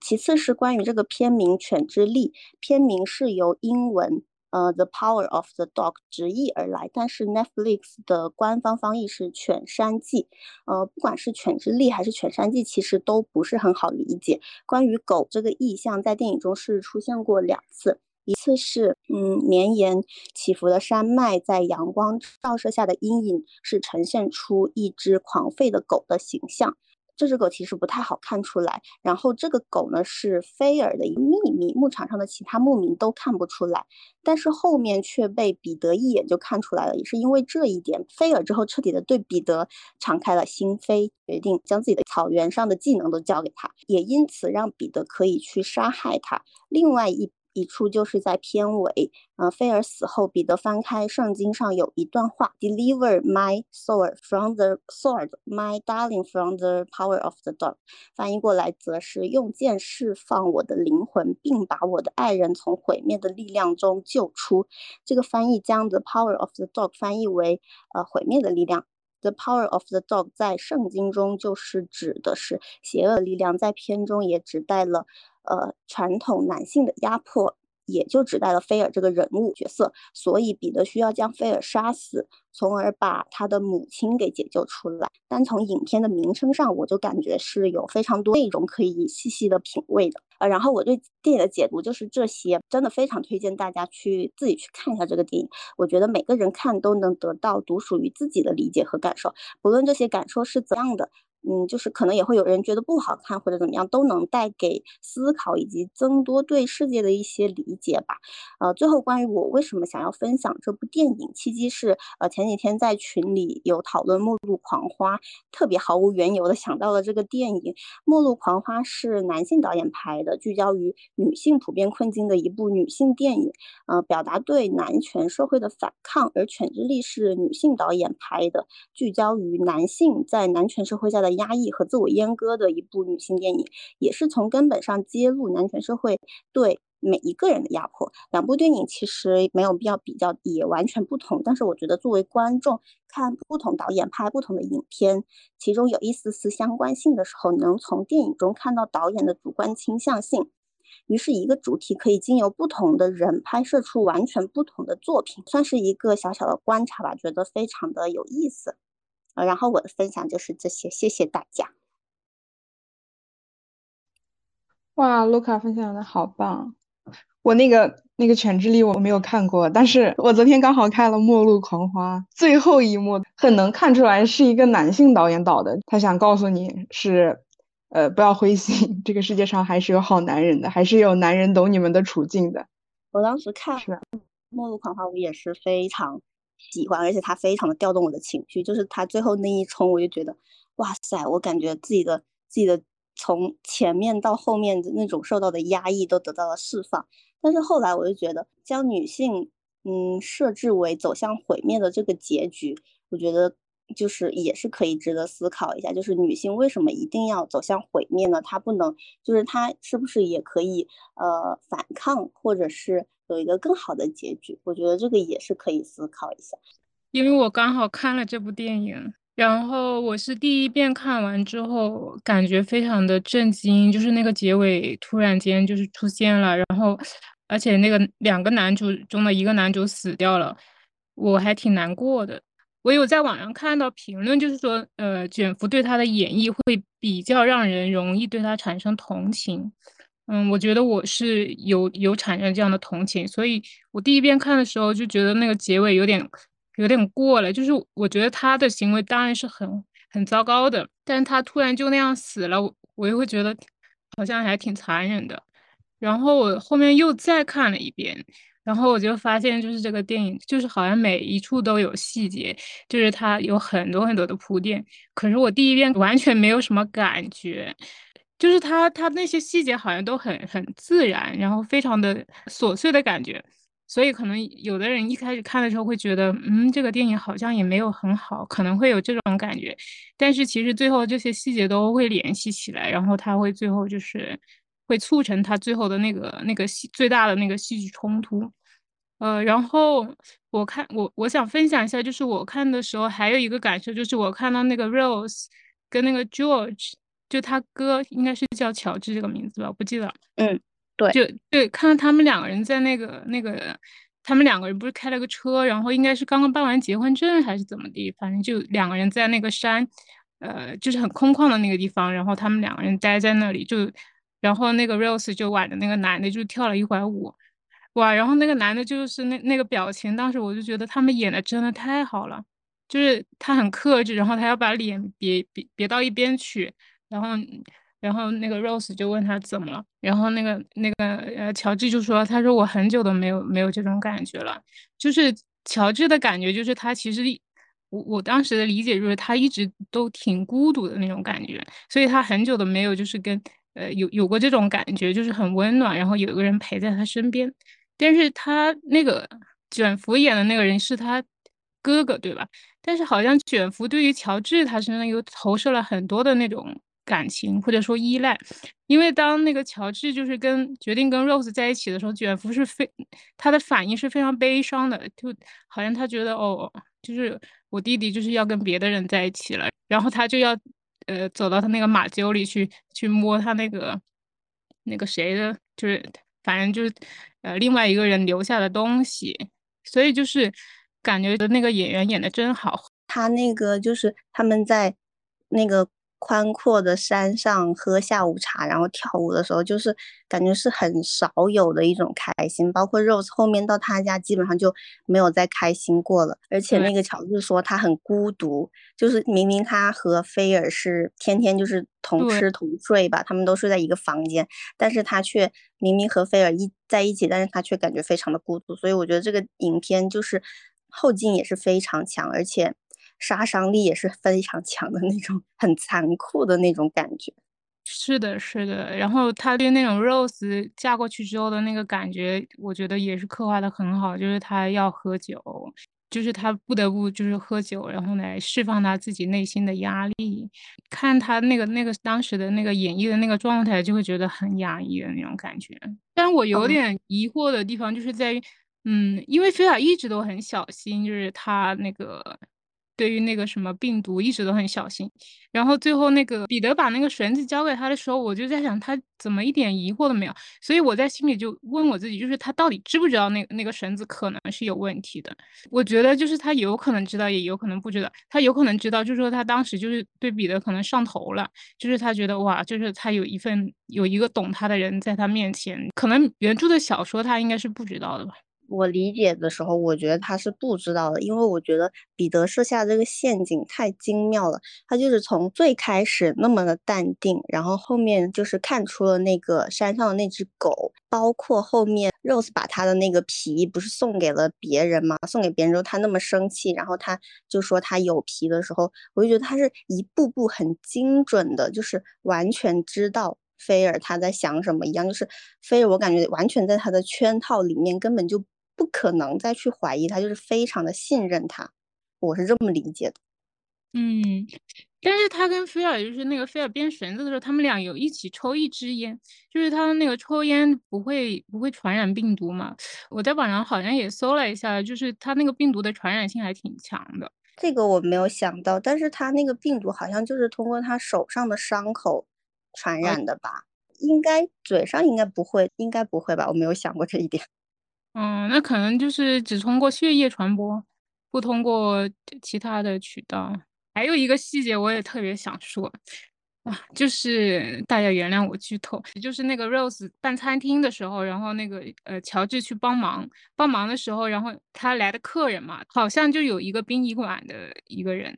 [SPEAKER 4] 其次是关于这个片名《犬之力》，片名是由英文。呃，The Power of the Dog 直译而来，但是 Netflix 的官方翻译是《犬山记》。呃，不管是犬之力还是犬山记，其实都不是很好理解。关于狗这个意象，在电影中是出现过两次，一次是嗯，绵延起伏的山脉在阳光照射下的阴影，是呈现出一只狂吠的狗的形象。这只狗其实不太好看出来，然后这个狗呢是菲尔的一个秘密，牧场上的其他牧民都看不出来，但是后面却被彼得一眼就看出来了，也是因为这一点，菲尔之后彻底的对彼得敞开了心扉，决定将自己的草原上的技能都交给他，也因此让彼得可以去杀害他。另外一。一处就是在片尾，呃，菲尔死后，彼得翻开圣经上有一段话：“Deliver my soul from the sword, my darling from the power of the dog。”翻译过来则是用剑释放我的灵魂，并把我的爱人从毁灭的力量中救出。这个翻译将 “the power of the dog” 翻译为呃毁灭的力量。The power of the dog 在圣经中就是指的是邪恶力量，在片中也指代了。呃，传统男性的压迫，也就指代了菲尔这个人物角色，所以彼得需要将菲尔杀死，从而把他的母亲给解救出来。单从影片的名称上，我就感觉是有非常多内容可以细细的品味的。呃，然后我对电影的解读就是这些，真的非常推荐大家去自己去看一下这个电影。我觉得每个人看都能得到独属于自己的理解和感受，不论这些感受是怎样的。嗯，就是可能也会有人觉得不好看或者怎么样，都能带给思考以及增多对世界的一些理解吧。呃，最后关于我为什么想要分享这部电影，契机是呃前几天在群里有讨论《末路狂花》，特别毫无缘由的想到了这个电影。《末路狂花》是男性导演拍的，聚焦于女性普遍困境的一部女性电影，呃，表达对男权社会的反抗。而《犬之力》是女性导演拍的，聚焦于男性在男权社会下的。压抑和自我阉割的一部女性电影，也是从根本上揭露男权社会对每一个人的压迫。两部电影其实没有必要比较，也完全不同。但是我觉得作为观众看不同导演拍不同的影片，其中有一丝丝相关性的时候，能从电影中看到导演的主观倾向性。于是，一个主题可以经由不同的人拍摄出完全不同的作品，算是一个小小的观察吧，觉得非常的有意思。呃，然后我的分享就是这些，谢谢大家。
[SPEAKER 7] 哇，卢卡分享的好棒！我那个那个《犬之力》我没有看过，但是我昨天刚好看了《末路狂花》最后一幕，很能看出来是一个男性导演导的。他想告诉你是，呃，不要灰心，这个世界上还是有好男人的，还是有男人懂你们的处境的。
[SPEAKER 4] 我当时看《末路狂花》，我也是非常。喜欢，而且他非常的调动我的情绪，就是他最后那一冲，我就觉得，哇塞，我感觉自己的自己的从前面到后面的那种受到的压抑都得到了释放。但是后来我就觉得，将女性，嗯，设置为走向毁灭的这个结局，我觉得就是也是可以值得思考一下，就是女性为什么一定要走向毁灭呢？她不能，就是她是不是也可以呃反抗，或者是？有一个更好的结局，我觉得这个也是可以思考一下。
[SPEAKER 11] 因为我刚好看了这部电影，然后我是第一遍看完之后，感觉非常的震惊，就是那个结尾突然间就是出现了，然后而且那个两个男主中的一个男主死掉了，我还挺难过的。我有在网上看到评论，就是说，呃，卷福对他的演绎会比较让人容易对他产生同情。嗯，我觉得我是有有产生这样的同情，所以我第一遍看的时候就觉得那个结尾有点有点过了。就是我觉得他的行为当然是很很糟糕的，但是他突然就那样死了，我我又会觉得好像还挺残忍的。然后我后面又再看了一遍，然后我就发现就是这个电影就是好像每一处都有细节，就是它有很多很多的铺垫，可是我第一遍完全没有什么感觉。就是他，他那些细节好像都很很自然，然后非常的琐碎的感觉，所以可能有的人一开始看的时候会觉得，嗯，这个电影好像也没有很好，可能会有这种感觉。但是其实最后这些细节都会联系起来，然后他会最后就是会促成他最后的那个那个戏最大的那个戏剧冲突。呃，然后我看我我想分享一下，就是我看的时候还有一个感受，就是我看到那个 Rose 跟那个 George。就他哥应该是叫乔治这个名字吧，我不记得。
[SPEAKER 4] 嗯，对，
[SPEAKER 11] 就对，看到他们两个人在那个那个，他们两个人不是开了个车，然后应该是刚刚办完结婚证还是怎么地，反正就两个人在那个山，呃，就是很空旷的那个地方，然后他们两个人待在那里，就，然后那个 Rose 就挽着那个男的就跳了一会儿舞，哇，然后那个男的就是那那个表情，当时我就觉得他们演的真的太好了，就是他很克制，然后他要把脸别别别到一边去。然后，然后那个 Rose 就问他怎么了，然后那个那个呃乔治就说，他说我很久都没有没有这种感觉了，就是乔治的感觉就是他其实我我当时的理解就是他一直都挺孤独的那种感觉，所以他很久都没有就是跟呃有有过这种感觉，就是很温暖，然后有一个人陪在他身边。但是他那个卷福演的那个人是他哥哥，对吧？但是好像卷福对于乔治他身上又投射了很多的那种感情或者说依赖，因为当那个乔治就是跟决定跟 Rose 在一起的时候，卷福是非他的反应是非常悲伤的，就好像他觉得哦，就是我弟弟就是要跟别的人在一起了，然后他就要呃走到他那个马厩里去去摸他那个那个谁的，就是反正就是呃另外一个人留下的东西，所以就是感觉的那个演员演的真好，
[SPEAKER 4] 他那个就是他们在那个。宽阔的山上喝下午茶，然后跳舞的时候，就是感觉是很少有的一种开心。包括 Rose 后面到他家，基本上就没有再开心过了。而且那个乔治说他很孤独，就是明明他和菲尔是天天就是同吃同睡吧，他们都睡在一个房间，但是他却明明和菲尔一在一起，但是他却感觉非常的孤独。所以我觉得这个影片就是后劲也是非常强，而且。杀伤力也是非常强的那种，很残酷的那种感觉。
[SPEAKER 11] 是的，是的。然后他对那种 Rose 嫁过去之后的那个感觉，我觉得也是刻画的很好。就是他要喝酒，就是他不得不就是喝酒，然后来释放他自己内心的压力。看他那个那个当时的那个演绎的那个状态，就会觉得很压抑的那种感觉。但我有点疑惑的地方，就是在于，嗯，因为菲尔一直都很小心，就是他那个。对于那个什么病毒一直都很小心，然后最后那个彼得把那个绳子交给他的时候，我就在想他怎么一点疑惑都没有，所以我在心里就问我自己，就是他到底知不知道那那个绳子可能是有问题的？我觉得就是他有可能知道，也有可能不知道。他有可能知道，就是说他当时就是对彼得可能上头了，就是他觉得哇，就是他有一份有一个懂他的人在他面前，可能原著的小说他应该是不知道的吧。
[SPEAKER 4] 我理解的时候，我觉得他是不知道的，因为我觉得彼得设下这个陷阱太精妙了。他就是从最开始那么的淡定，然后后面就是看出了那个山上的那只狗，包括后面 Rose 把他的那个皮不是送给了别人嘛，送给别人之后他那么生气，然后他就说他有皮的时候，我就觉得他是一步步很精准的，就是完全知道菲尔他在想什么一样，就是菲尔我感觉完全在他的圈套里面，根本就。不可能再去怀疑他，就是非常的信任他，我是这么理解的。
[SPEAKER 11] 嗯，但是他跟菲尔就是那个菲尔编绳子的时候，他们俩有一起抽一支烟，就是他那个抽烟不会不会传染病毒嘛？我在网上好像也搜了一下，就是他那个病毒的传染性还挺强的。
[SPEAKER 4] 这个我没有想到，但是他那个病毒好像就是通过他手上的伤口传染的吧？应该嘴上应该不会，应该不会吧？我没有想过这一点。
[SPEAKER 11] 嗯，那可能就是只通过血液传播，不通过其他的渠道。还有一个细节我也特别想说，啊，就是大家原谅我剧透，就是那个 Rose 办餐厅的时候，然后那个呃乔治去帮忙，帮忙的时候，然后他来的客人嘛，好像就有一个殡仪馆的一个人，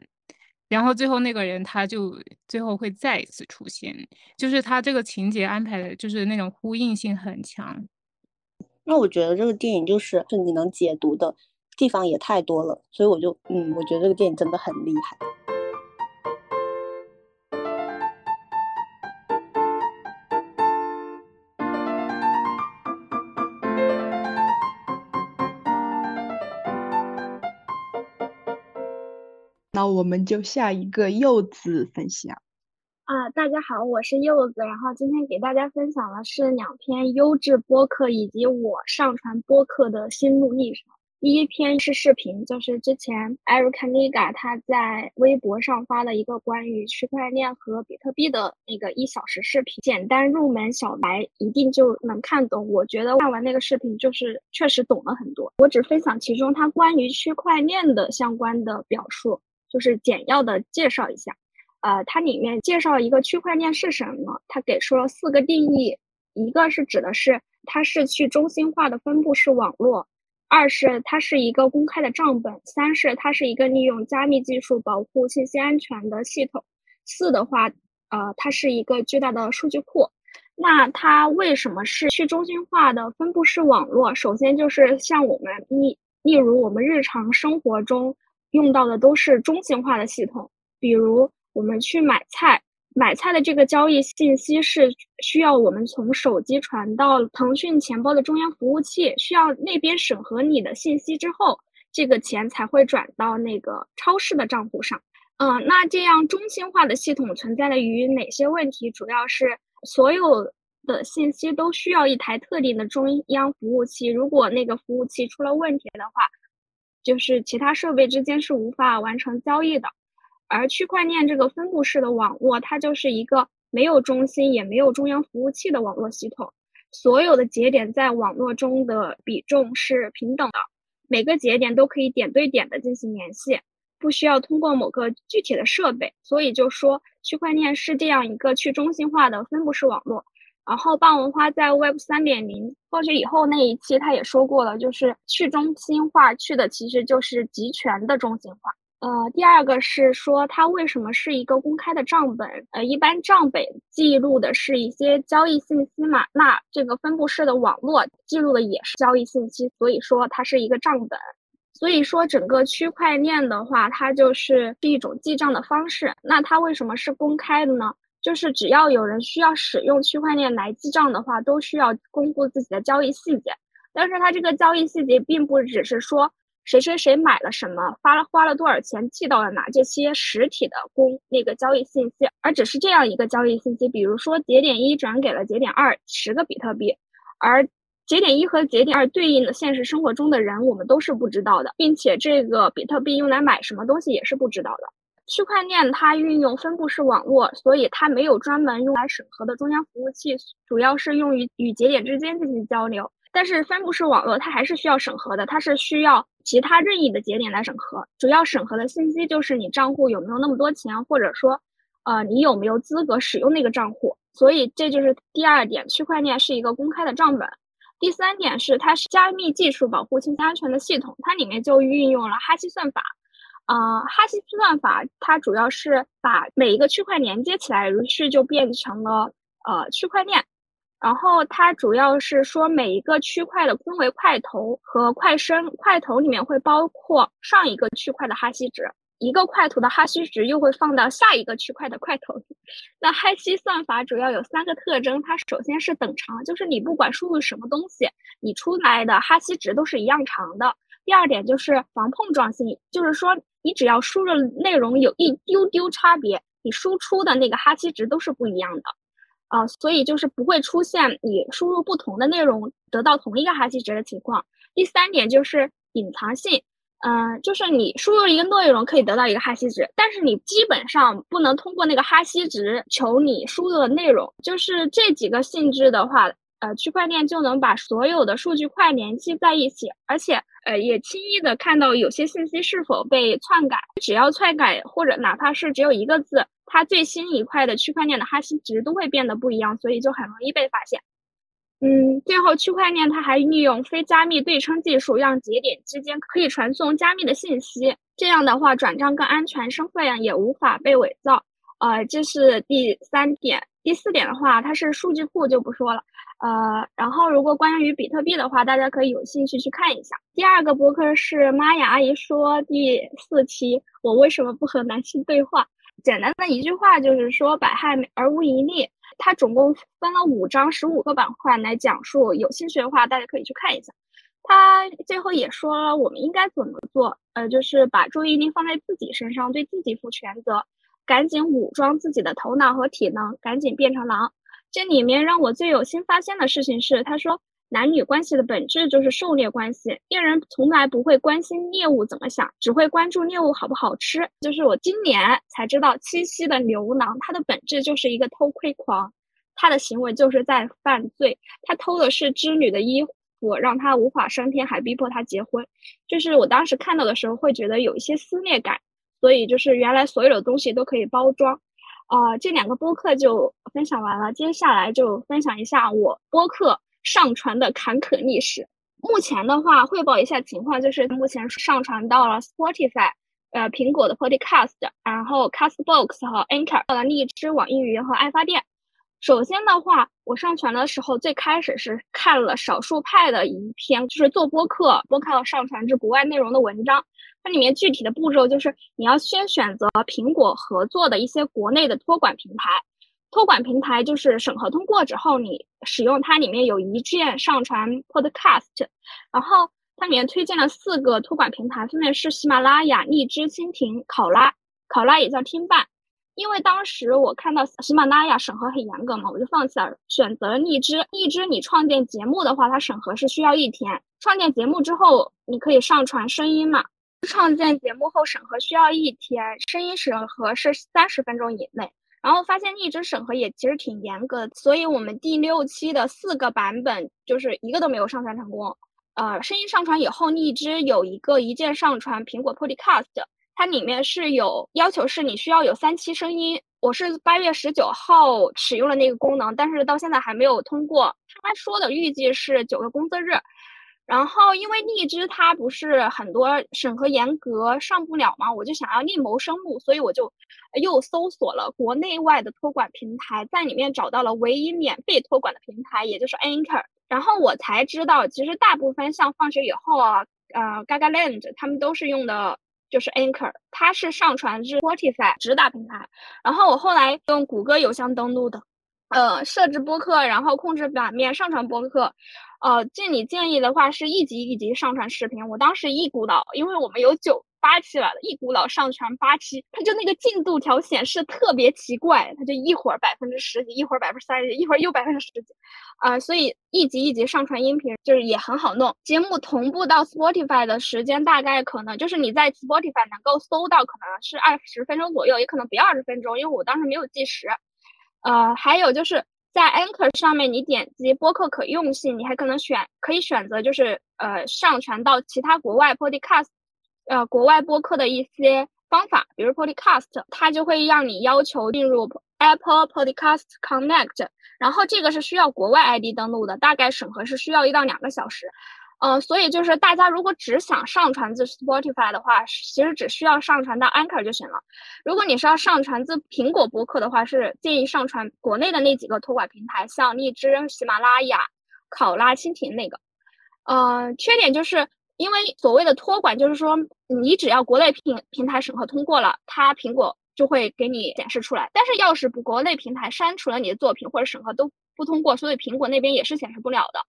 [SPEAKER 11] 然后最后那个人他就最后会再一次出现，就是他这个情节安排的，就是那种呼应性很强。
[SPEAKER 4] 那我觉得这个电影就是是你能解读的地方也太多了，所以我就嗯，我觉得这个电影真的很厉害。
[SPEAKER 7] 那我们就下一个柚子分享。
[SPEAKER 5] 啊，大家好，我是柚子，然后今天给大家分享的是两篇优质播客以及我上传播客的心路历程。第一篇是视频，就是之前 Eric n i g a 他在微博上发了一个关于区块链和比特币的那个一小时视频，简单入门，小白一定就能看懂。我觉得看完那个视频，就是确实懂了很多。我只分享其中他关于区块链的相关的表述，就是简要的介绍一下。呃，它里面介绍一个区块链是什么，它给出了四个定义，一个是指的是它是去中心化的分布式网络，二是它是一个公开的账本，三是它是一个利用加密技术保护信息安全的系统，四的话，呃，它是一个巨大的数据库。那它为什么是去中心化的分布式网络？首先就是像我们例例如我们日常生活中用到的都是中心化的系统，比如。我们去买菜，买菜的这个交易信息是需要我们从手机传到腾讯钱包的中央服务器，需要那边审核你的信息之后，这个钱才会转到那个超市的账户上。嗯，那这样中心化的系统存在的于哪些问题？主要是所有的信息都需要一台特定的中央服务器，如果那个服务器出了问题的话，就是其他设备之间是无法完成交易的。而区块链这个分布式的网络，它就是一个没有中心也没有中央服务器的网络系统，所有的节点在网络中的比重是平等的，每个节点都可以点对点的进行联系。不需要通过某个具体的设备，所以就说区块链是这样一个去中心化的分布式网络。然后霸文花在 Web 三点零过去以后那一期他也说过了，就是去中心化去的其实就是集权的中心化。呃，第二个是说它为什么是一个公开的账本？呃，一般账本记录的是一些交易信息嘛，那这个分布式的网络记录的也是交易信息，所以说它是一个账本。所以说，整个区块链的话，它就是一种记账的方式。那它为什么是公开的呢？就是只要有人需要使用区块链来记账的话，都需要公布自己的交易细节。但是它这个交易细节并不只是说谁谁谁买了什么，发了花了多少钱，寄到了哪这些实体的公那个交易信息，而只是这样一个交易信息。比如说节点一转给了节点二十个比特币，而节点一和节点二对应的现实生活中的人，我们都是不知道的，并且这个比特币用来买什么东西也是不知道的。区块链它运用分布式网络，所以它没有专门用来审核的中央服务器，主要是用于与节点之间进行交流。但是分布式网络它还是需要审核的，它是需要其他任意的节点来审核。主要审核的信息就是你账户有没有那么多钱，或者说，呃，你有没有资格使用那个账户。所以这就是第二点，区块链是一个公开的账本。第三点是，它是加密技术保护信息安全的系统，它里面就运用了哈希算法。啊，哈希算法它主要是把每一个区块连接起来，于是就变成了呃区块链。然后它主要是说每一个区块的分为块头和块身，块头里面会包括上一个区块的哈希值。一个块头的哈希值又会放到下一个区块的块头。那哈希算法主要有三个特征，它首先是等长，就是你不管输入什么东西，你出来的哈希值都是一样长的。第二点就是防碰撞性，就是说你只要输入内容有一丢丢差别，你输出的那个哈希值都是不一样的。啊，所以就是不会出现你输入不同的内容得到同一个哈希值的情况。第三点就是隐藏性。嗯，就是你输入一个内容可以得到一个哈希值，但是你基本上不能通过那个哈希值求你输入的内容。就是这几个性质的话，呃，区块链就能把所有的数据块联系在一起，而且呃也轻易的看到有些信息是否被篡改。只要篡改或者哪怕是只有一个字，它最新一块的区块链的哈希值都会变得不一样，所以就很容易被发现。嗯，最后区块链它还利用非加密对称技术，让节点之间可以传送加密的信息。这样的话，转账更安全，身份也无法被伪造。呃，这是第三点。第四点的话，它是数据库就不说了。呃，然后如果关于比特币的话，大家可以有兴趣去看一下。第二个博客是玛雅阿姨说第四期，我为什么不和男性对话？简单的一句话就是说，百害而无一利。它总共分了五章，十五个板块来讲述。有兴趣的话，大家可以去看一下。他最后也说了，我们应该怎么做？呃，就是把注意力放在自己身上，对自己负全责，赶紧武装自己的头脑和体能，赶紧变成狼。这里面让我最有新发现的事情是，他说。男女关系的本质就是狩猎关系，猎人从来不会关心猎物怎么想，只会关注猎物好不好吃。就是我今年才知道，七夕的牛郎他的本质就是一个偷窥狂，他的行为就是在犯罪，他偷的是织女的衣服，让他无法升天，还逼迫她结婚。就是我当时看到的时候会觉得有一些撕裂感，所以就是原来所有的东西都可以包装。啊，这两个播客就分享完了，接下来就分享一下我播客。上传的坎坷历史，目前的话汇报一下情况，就是目前上传到了 Spotify，呃，苹果的 Podcast，然后 Castbox 和 Anchor，到了荔枝、网易云和爱发电。首先的话，我上传的时候最开始是看了少数派的一篇，就是做播客播客上传至国外内容的文章。它里面具体的步骤就是，你要先选择苹果合作的一些国内的托管平台，托管平台就是审核通过之后，你使用它里面有一键上传 Podcast，然后它里面推荐了四个托管平台，分别是喜马拉雅、荔枝、蜻蜓、考拉，考拉也叫听伴。因为当时我看到喜马拉雅审核很严格嘛，我就放弃了，选择了荔枝。荔枝你创建节目的话，它审核是需要一天。创建节目之后，你可以上传声音嘛？创建节目后审核需要一天，声音审核是三十分钟以内。然后发现荔枝审核也其实挺严格的，所以我们第六期的四个版本就是一个都没有上传成功。呃，声音上传以后，荔枝有一个一键上传苹果 Podcast。它里面是有要求，是你需要有三期声音。我是八月十九号使用了那个功能，但是到现在还没有通过。他说的预计是九个工作日。然后因为荔枝它不是很多审核严格上不了嘛，我就想要另谋生路，所以我就又搜索了国内外的托管平台，在里面找到了唯一免费托管的平台，也就是 Anchor。然后我才知道，其实大部分像放学以后啊，呃，Gaga Land 他们都是用的。就是 Anchor，它是上传至 Spotify 直达平台。然后我后来用谷歌邮箱登录的，呃，设置播客，然后控制版面，上传播客。呃，这里建议的话是一集一集上传视频。我当时一股脑，因为我们有九。八期了，一股脑上传八期，它就那个进度条显示特别奇怪，它就一会儿百分之十几，一会儿百分之三十几，一会儿又百分之十几，啊，所以一集一集上传音频就是也很好弄。节目同步到 Spotify 的时间大概可能就是你在 Spotify 能够搜到，可能是二十分钟左右，也可能不要二十分钟，因为我当时没有计时。呃，还有就是在 Anchor 上面，你点击播客可用性，你还可能选可以选择就是呃上传到其他国外 Podcast。呃，国外播客的一些方法，比如 Podcast，它就会让你要求进入 Apple Podcast Connect，然后这个是需要国外 ID 登录的，大概审核是需要一到两个小时。呃，所以就是大家如果只想上传自 Spotify 的话，其实只需要上传到 Anchor 就行了。如果你是要上传自苹果播客的话，是建议上传国内的那几个托管平台，像荔枝、喜马拉雅、考拉、蜻蜓那个。嗯，缺点就是。因为所谓的托管，就是说你只要国内平平台审核通过了，它苹果就会给你显示出来。但是要是不国内平台删除了你的作品或者审核都不通过，所以苹果那边也是显示不了的。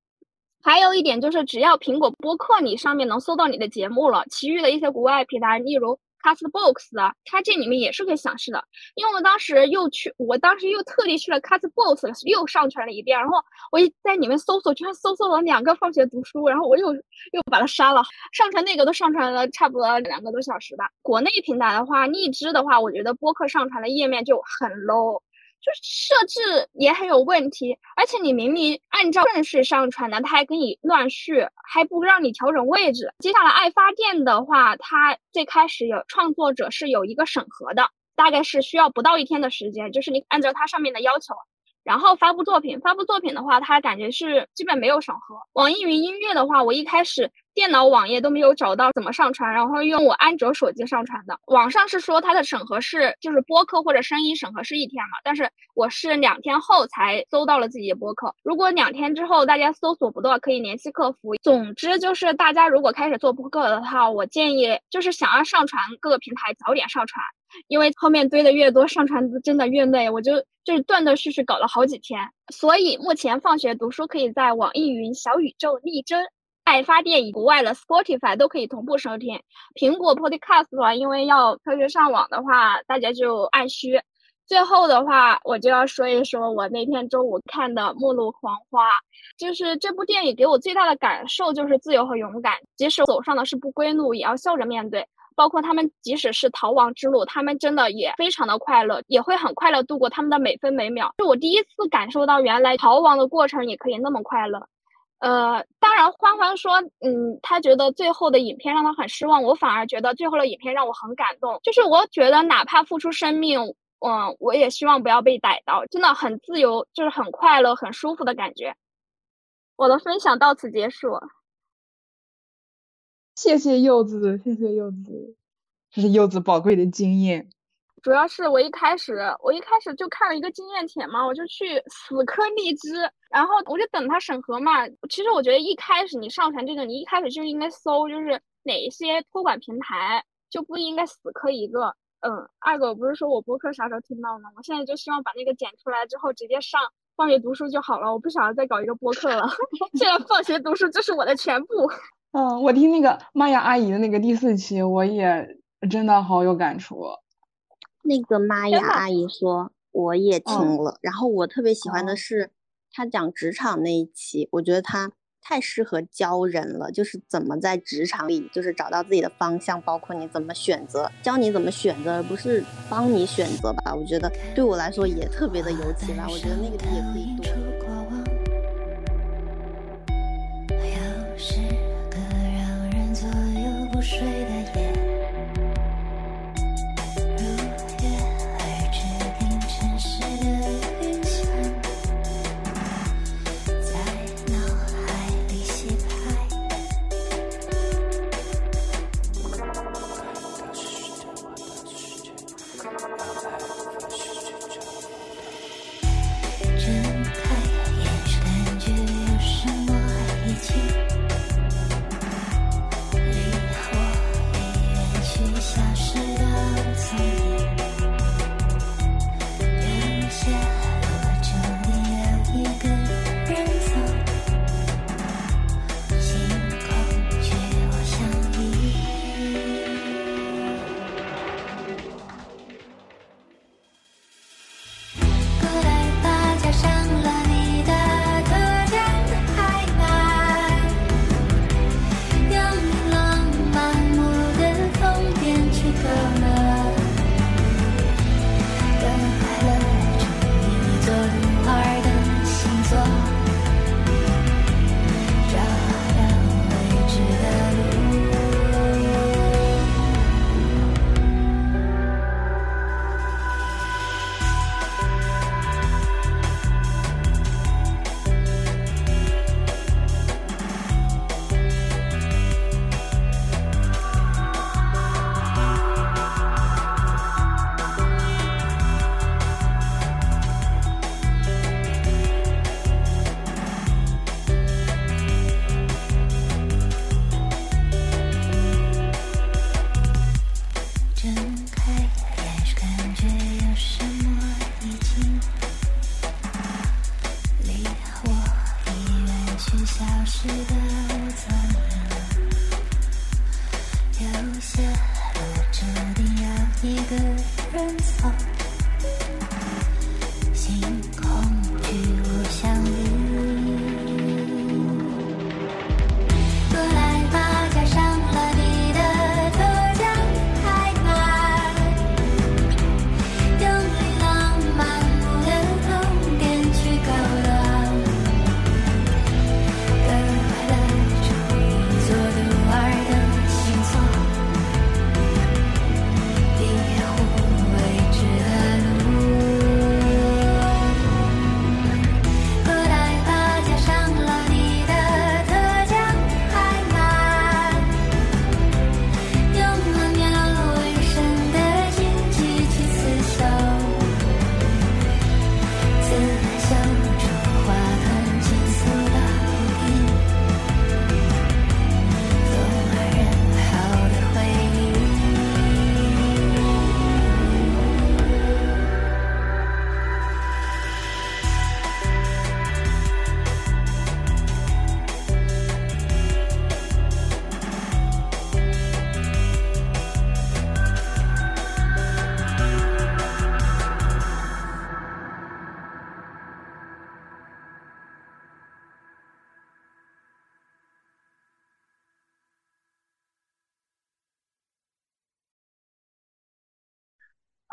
[SPEAKER 5] 还有一点就是，只要苹果播客你上面能搜到你的节目了，其余的一些国外平台，例如。Castbox 啊，它这里面也是可以显示的。因为我当时又去，我当时又特地去了 Castbox，又上传了一遍。然后我一在里面搜索，居然搜索了两个放学读书，然后我又又把它删了。上传那个都上传了差不多两个多小时吧。国内平台的话，荔枝的话，我觉得播客上传的页面就很 low。就设置也很有问题，而且你明明按照顺序上传的，它还给你乱序，还不让你调整位置。接下来爱发电的话，它最开始有创作者是有一个审核的，大概是需要不到一天的时间，就是你按照它上面的要求。然后发布作品，发布作品的话，它感觉是基本没有审核。网易云音乐的话，我一开始电脑网页都没有找到怎么上传，然后用我安卓手机上传的。网上是说它的审核是就是播客或者声音审核是一天嘛，但是我是两天后才搜到了自己的播客。如果两天之后大家搜索不到，可以联系客服。总之就是大家如果开始做播客的话，我建议就是想要上传各个平台早点上传。因为后面堆的越多，上传真的越累，我就就是断断续续搞了好几天。所以目前放学读书可以在网易云、小宇宙、荔枝、爱发电以国外的 Spotify 都可以同步收听。苹果 Podcast 的话，因为要科学上网的话，大家就按需。最后的话，我就要说一说我那天中午看的《末路狂花》，就是这部电影给我最大的感受就是自由和勇敢，即使走上的是不归路，也要笑着面对。包括他们，即使是逃亡之路，他们真的也非常的快乐，也会很快乐度过他们的每分每秒。就我第一次感受到，原来逃亡的过程也可以那么快乐。呃，当然，欢欢说，嗯，他觉得最后的影片让他很失望。我反而觉得最后的影片让我很感动。就是我觉得，哪怕付出生命，嗯，我也希望不要被逮到。真的很自由，就是很快乐、很舒服的感觉。我的分享到此结束。
[SPEAKER 7] 谢谢柚子，谢谢柚子，这是柚子宝贵的经验。
[SPEAKER 5] 主要是我一开始，我一开始就看了一个经验帖嘛，我就去死磕荔枝，然后我就等它审核嘛。其实我觉得一开始你上传这个，你一开始就应该搜，就是哪一些托管平台，就不应该死磕一个。嗯，二狗不是说我播客啥时候听到吗？我现在就希望把那个剪出来之后直接上放学读书就好了，我不想要再搞一个播客了。现在放学读书就是我的全部。
[SPEAKER 7] 嗯，我听那个玛雅阿姨的那个第四期，我也真的好有感触。
[SPEAKER 12] 那个玛雅阿姨说我也听了，然后我特别喜欢的是她讲职场那一期，我觉得她。太适合教人了，就是怎么在职场里，就是找到自己的方向，包括你怎么选择，教你怎么选择，而不是帮你选择吧。我觉得对我来说也特别的有启发，我觉得那个也可以多。入睡的。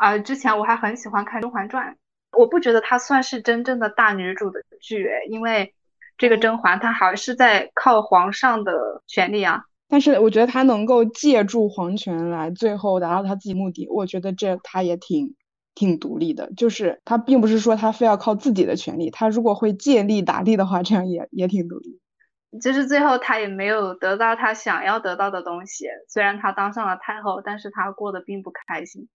[SPEAKER 8] 啊，之前我还很喜欢看《甄嬛传》，我不觉得它算是真正的大女主的剧，因为这个甄嬛她还是在靠皇上的权利啊。
[SPEAKER 7] 但是我觉得她能够借助皇权来最后达到她自己目的，我觉得这她也挺挺独立的。就是她并不是说她非要靠自己的权利，她如果会借力打力的话，这样也也挺独立。
[SPEAKER 8] 就是最后她也没有得到她想要得到的东西，虽然她当上了太后，但是她过得并不开心。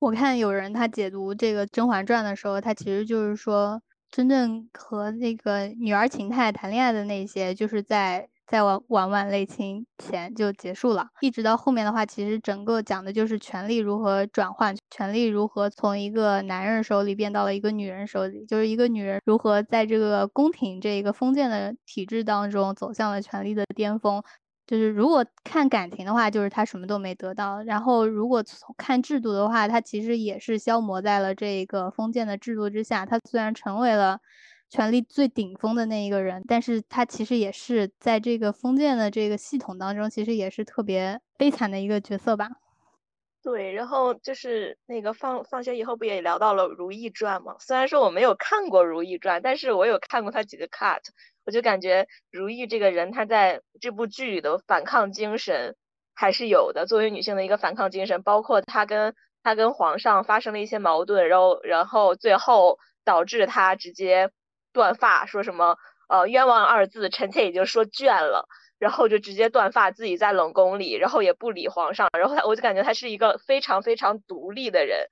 [SPEAKER 3] 我看有人他解读这个《甄嬛传》的时候，他其实就是说，真正和那个女儿秦太谈恋爱的那些，就是在在晚晚晚泪倾前就结束了。一直到后面的话，其实整个讲的就是权力如何转换，权力如何从一个男人手里变到了一个女人手里，就是一个女人如何在这个宫廷这一个封建的体制当中走向了权力的巅峰。就是如果看感情的话，就是他什么都没得到；然后如果从看制度的话，他其实也是消磨在了这个封建的制度之下。他虽然成为了权力最顶峰的那一个人，但是他其实也是在这个封建的这个系统当中，其实也是特别悲惨的一个角色吧。
[SPEAKER 9] 对，然后就是那个放放学以后不也聊到了《如懿传》吗？虽然说我没有看过《如懿传》，但是我有看过他几个 cut，我就感觉如懿这个人，她在这部剧里的反抗精神还是有的。作为女性的一个反抗精神，包括她跟她跟皇上发生了一些矛盾，然后然后最后导致她直接断发，说什么呃冤枉二字，臣妾已经说倦了。然后就直接断发，自己在冷宫里，然后也不理皇上。然后他，我就感觉他是一个非常非常独立的人。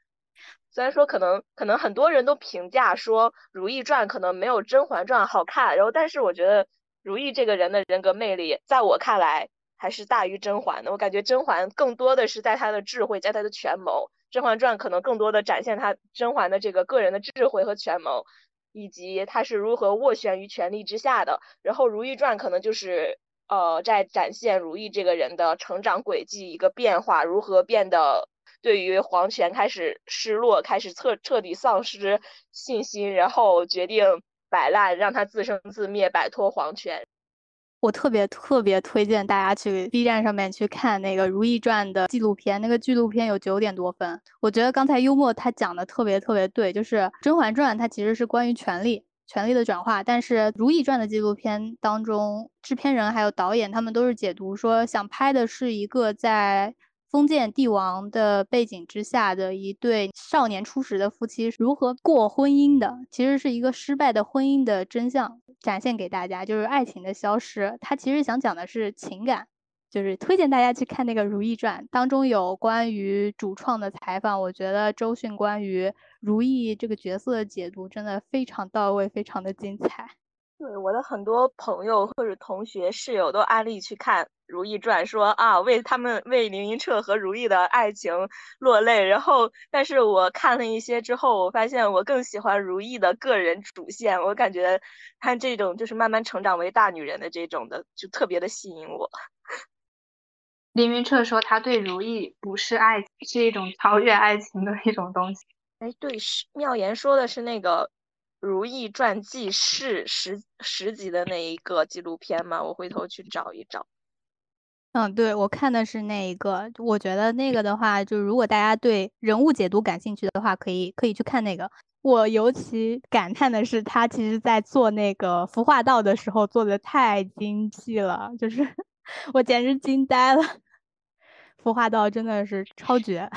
[SPEAKER 9] 虽然说可能可能很多人都评价说《如懿传》可能没有《甄嬛传》好看，然后但是我觉得如懿这个人的人格魅力，在我看来还是大于甄嬛的。我感觉甄嬛更多的是在她的智慧，在她的权谋，《甄嬛传》可能更多的展现她甄嬛的这个个人的智慧和权谋，以及她是如何斡旋于权力之下的。然后《如懿传》可能就是。呃，在展现如懿这个人的成长轨迹一个变化，如何变得对于皇权开始失落，开始彻彻底丧失信心，然后决定摆烂，让他自生自灭，摆脱皇权。
[SPEAKER 3] 我特别特别推荐大家去 B 站上面去看那个《如懿传》的纪录片，那个纪录片有九点多分。我觉得刚才幽默他讲的特别特别对，就是《甄嬛传》它其实是关于权力。权力的转化，但是《如懿传》的纪录片当中，制片人还有导演他们都是解读说，想拍的是一个在封建帝王的背景之下的一对少年初识的夫妻如何过婚姻的，其实是一个失败的婚姻的真相展现给大家，就是爱情的消失。他其实想讲的是情感。就是推荐大家去看那个《如懿传》，当中有关于主创的采访。我觉得周迅关于如懿这个角色的解读真的非常到位，非常的精彩。
[SPEAKER 9] 对我的很多朋友或者同学、室友都安利去看《如懿传》，说啊，为他们为凌云彻和如懿的爱情落泪。然后，但是我看了一些之后，我发现我更喜欢如懿的个人主线。我感觉她这种就是慢慢成长为大女人的这种的，就特别的吸引我。
[SPEAKER 10] 凌云彻说，他对如懿不是爱，是一种超越爱情的一种东西。
[SPEAKER 9] 哎，对，是妙言说的是那个《如懿传记》是十十集的那一个纪录片吗？我回头去找一找。
[SPEAKER 3] 嗯，对，我看的是那一个。我觉得那个的话，就如果大家对人物解读感兴趣的话，可以可以去看那个。我尤其感叹的是，他其实在做那个服化道的时候做的太精细了，就是 我简直惊呆了。孵化道真的是超绝。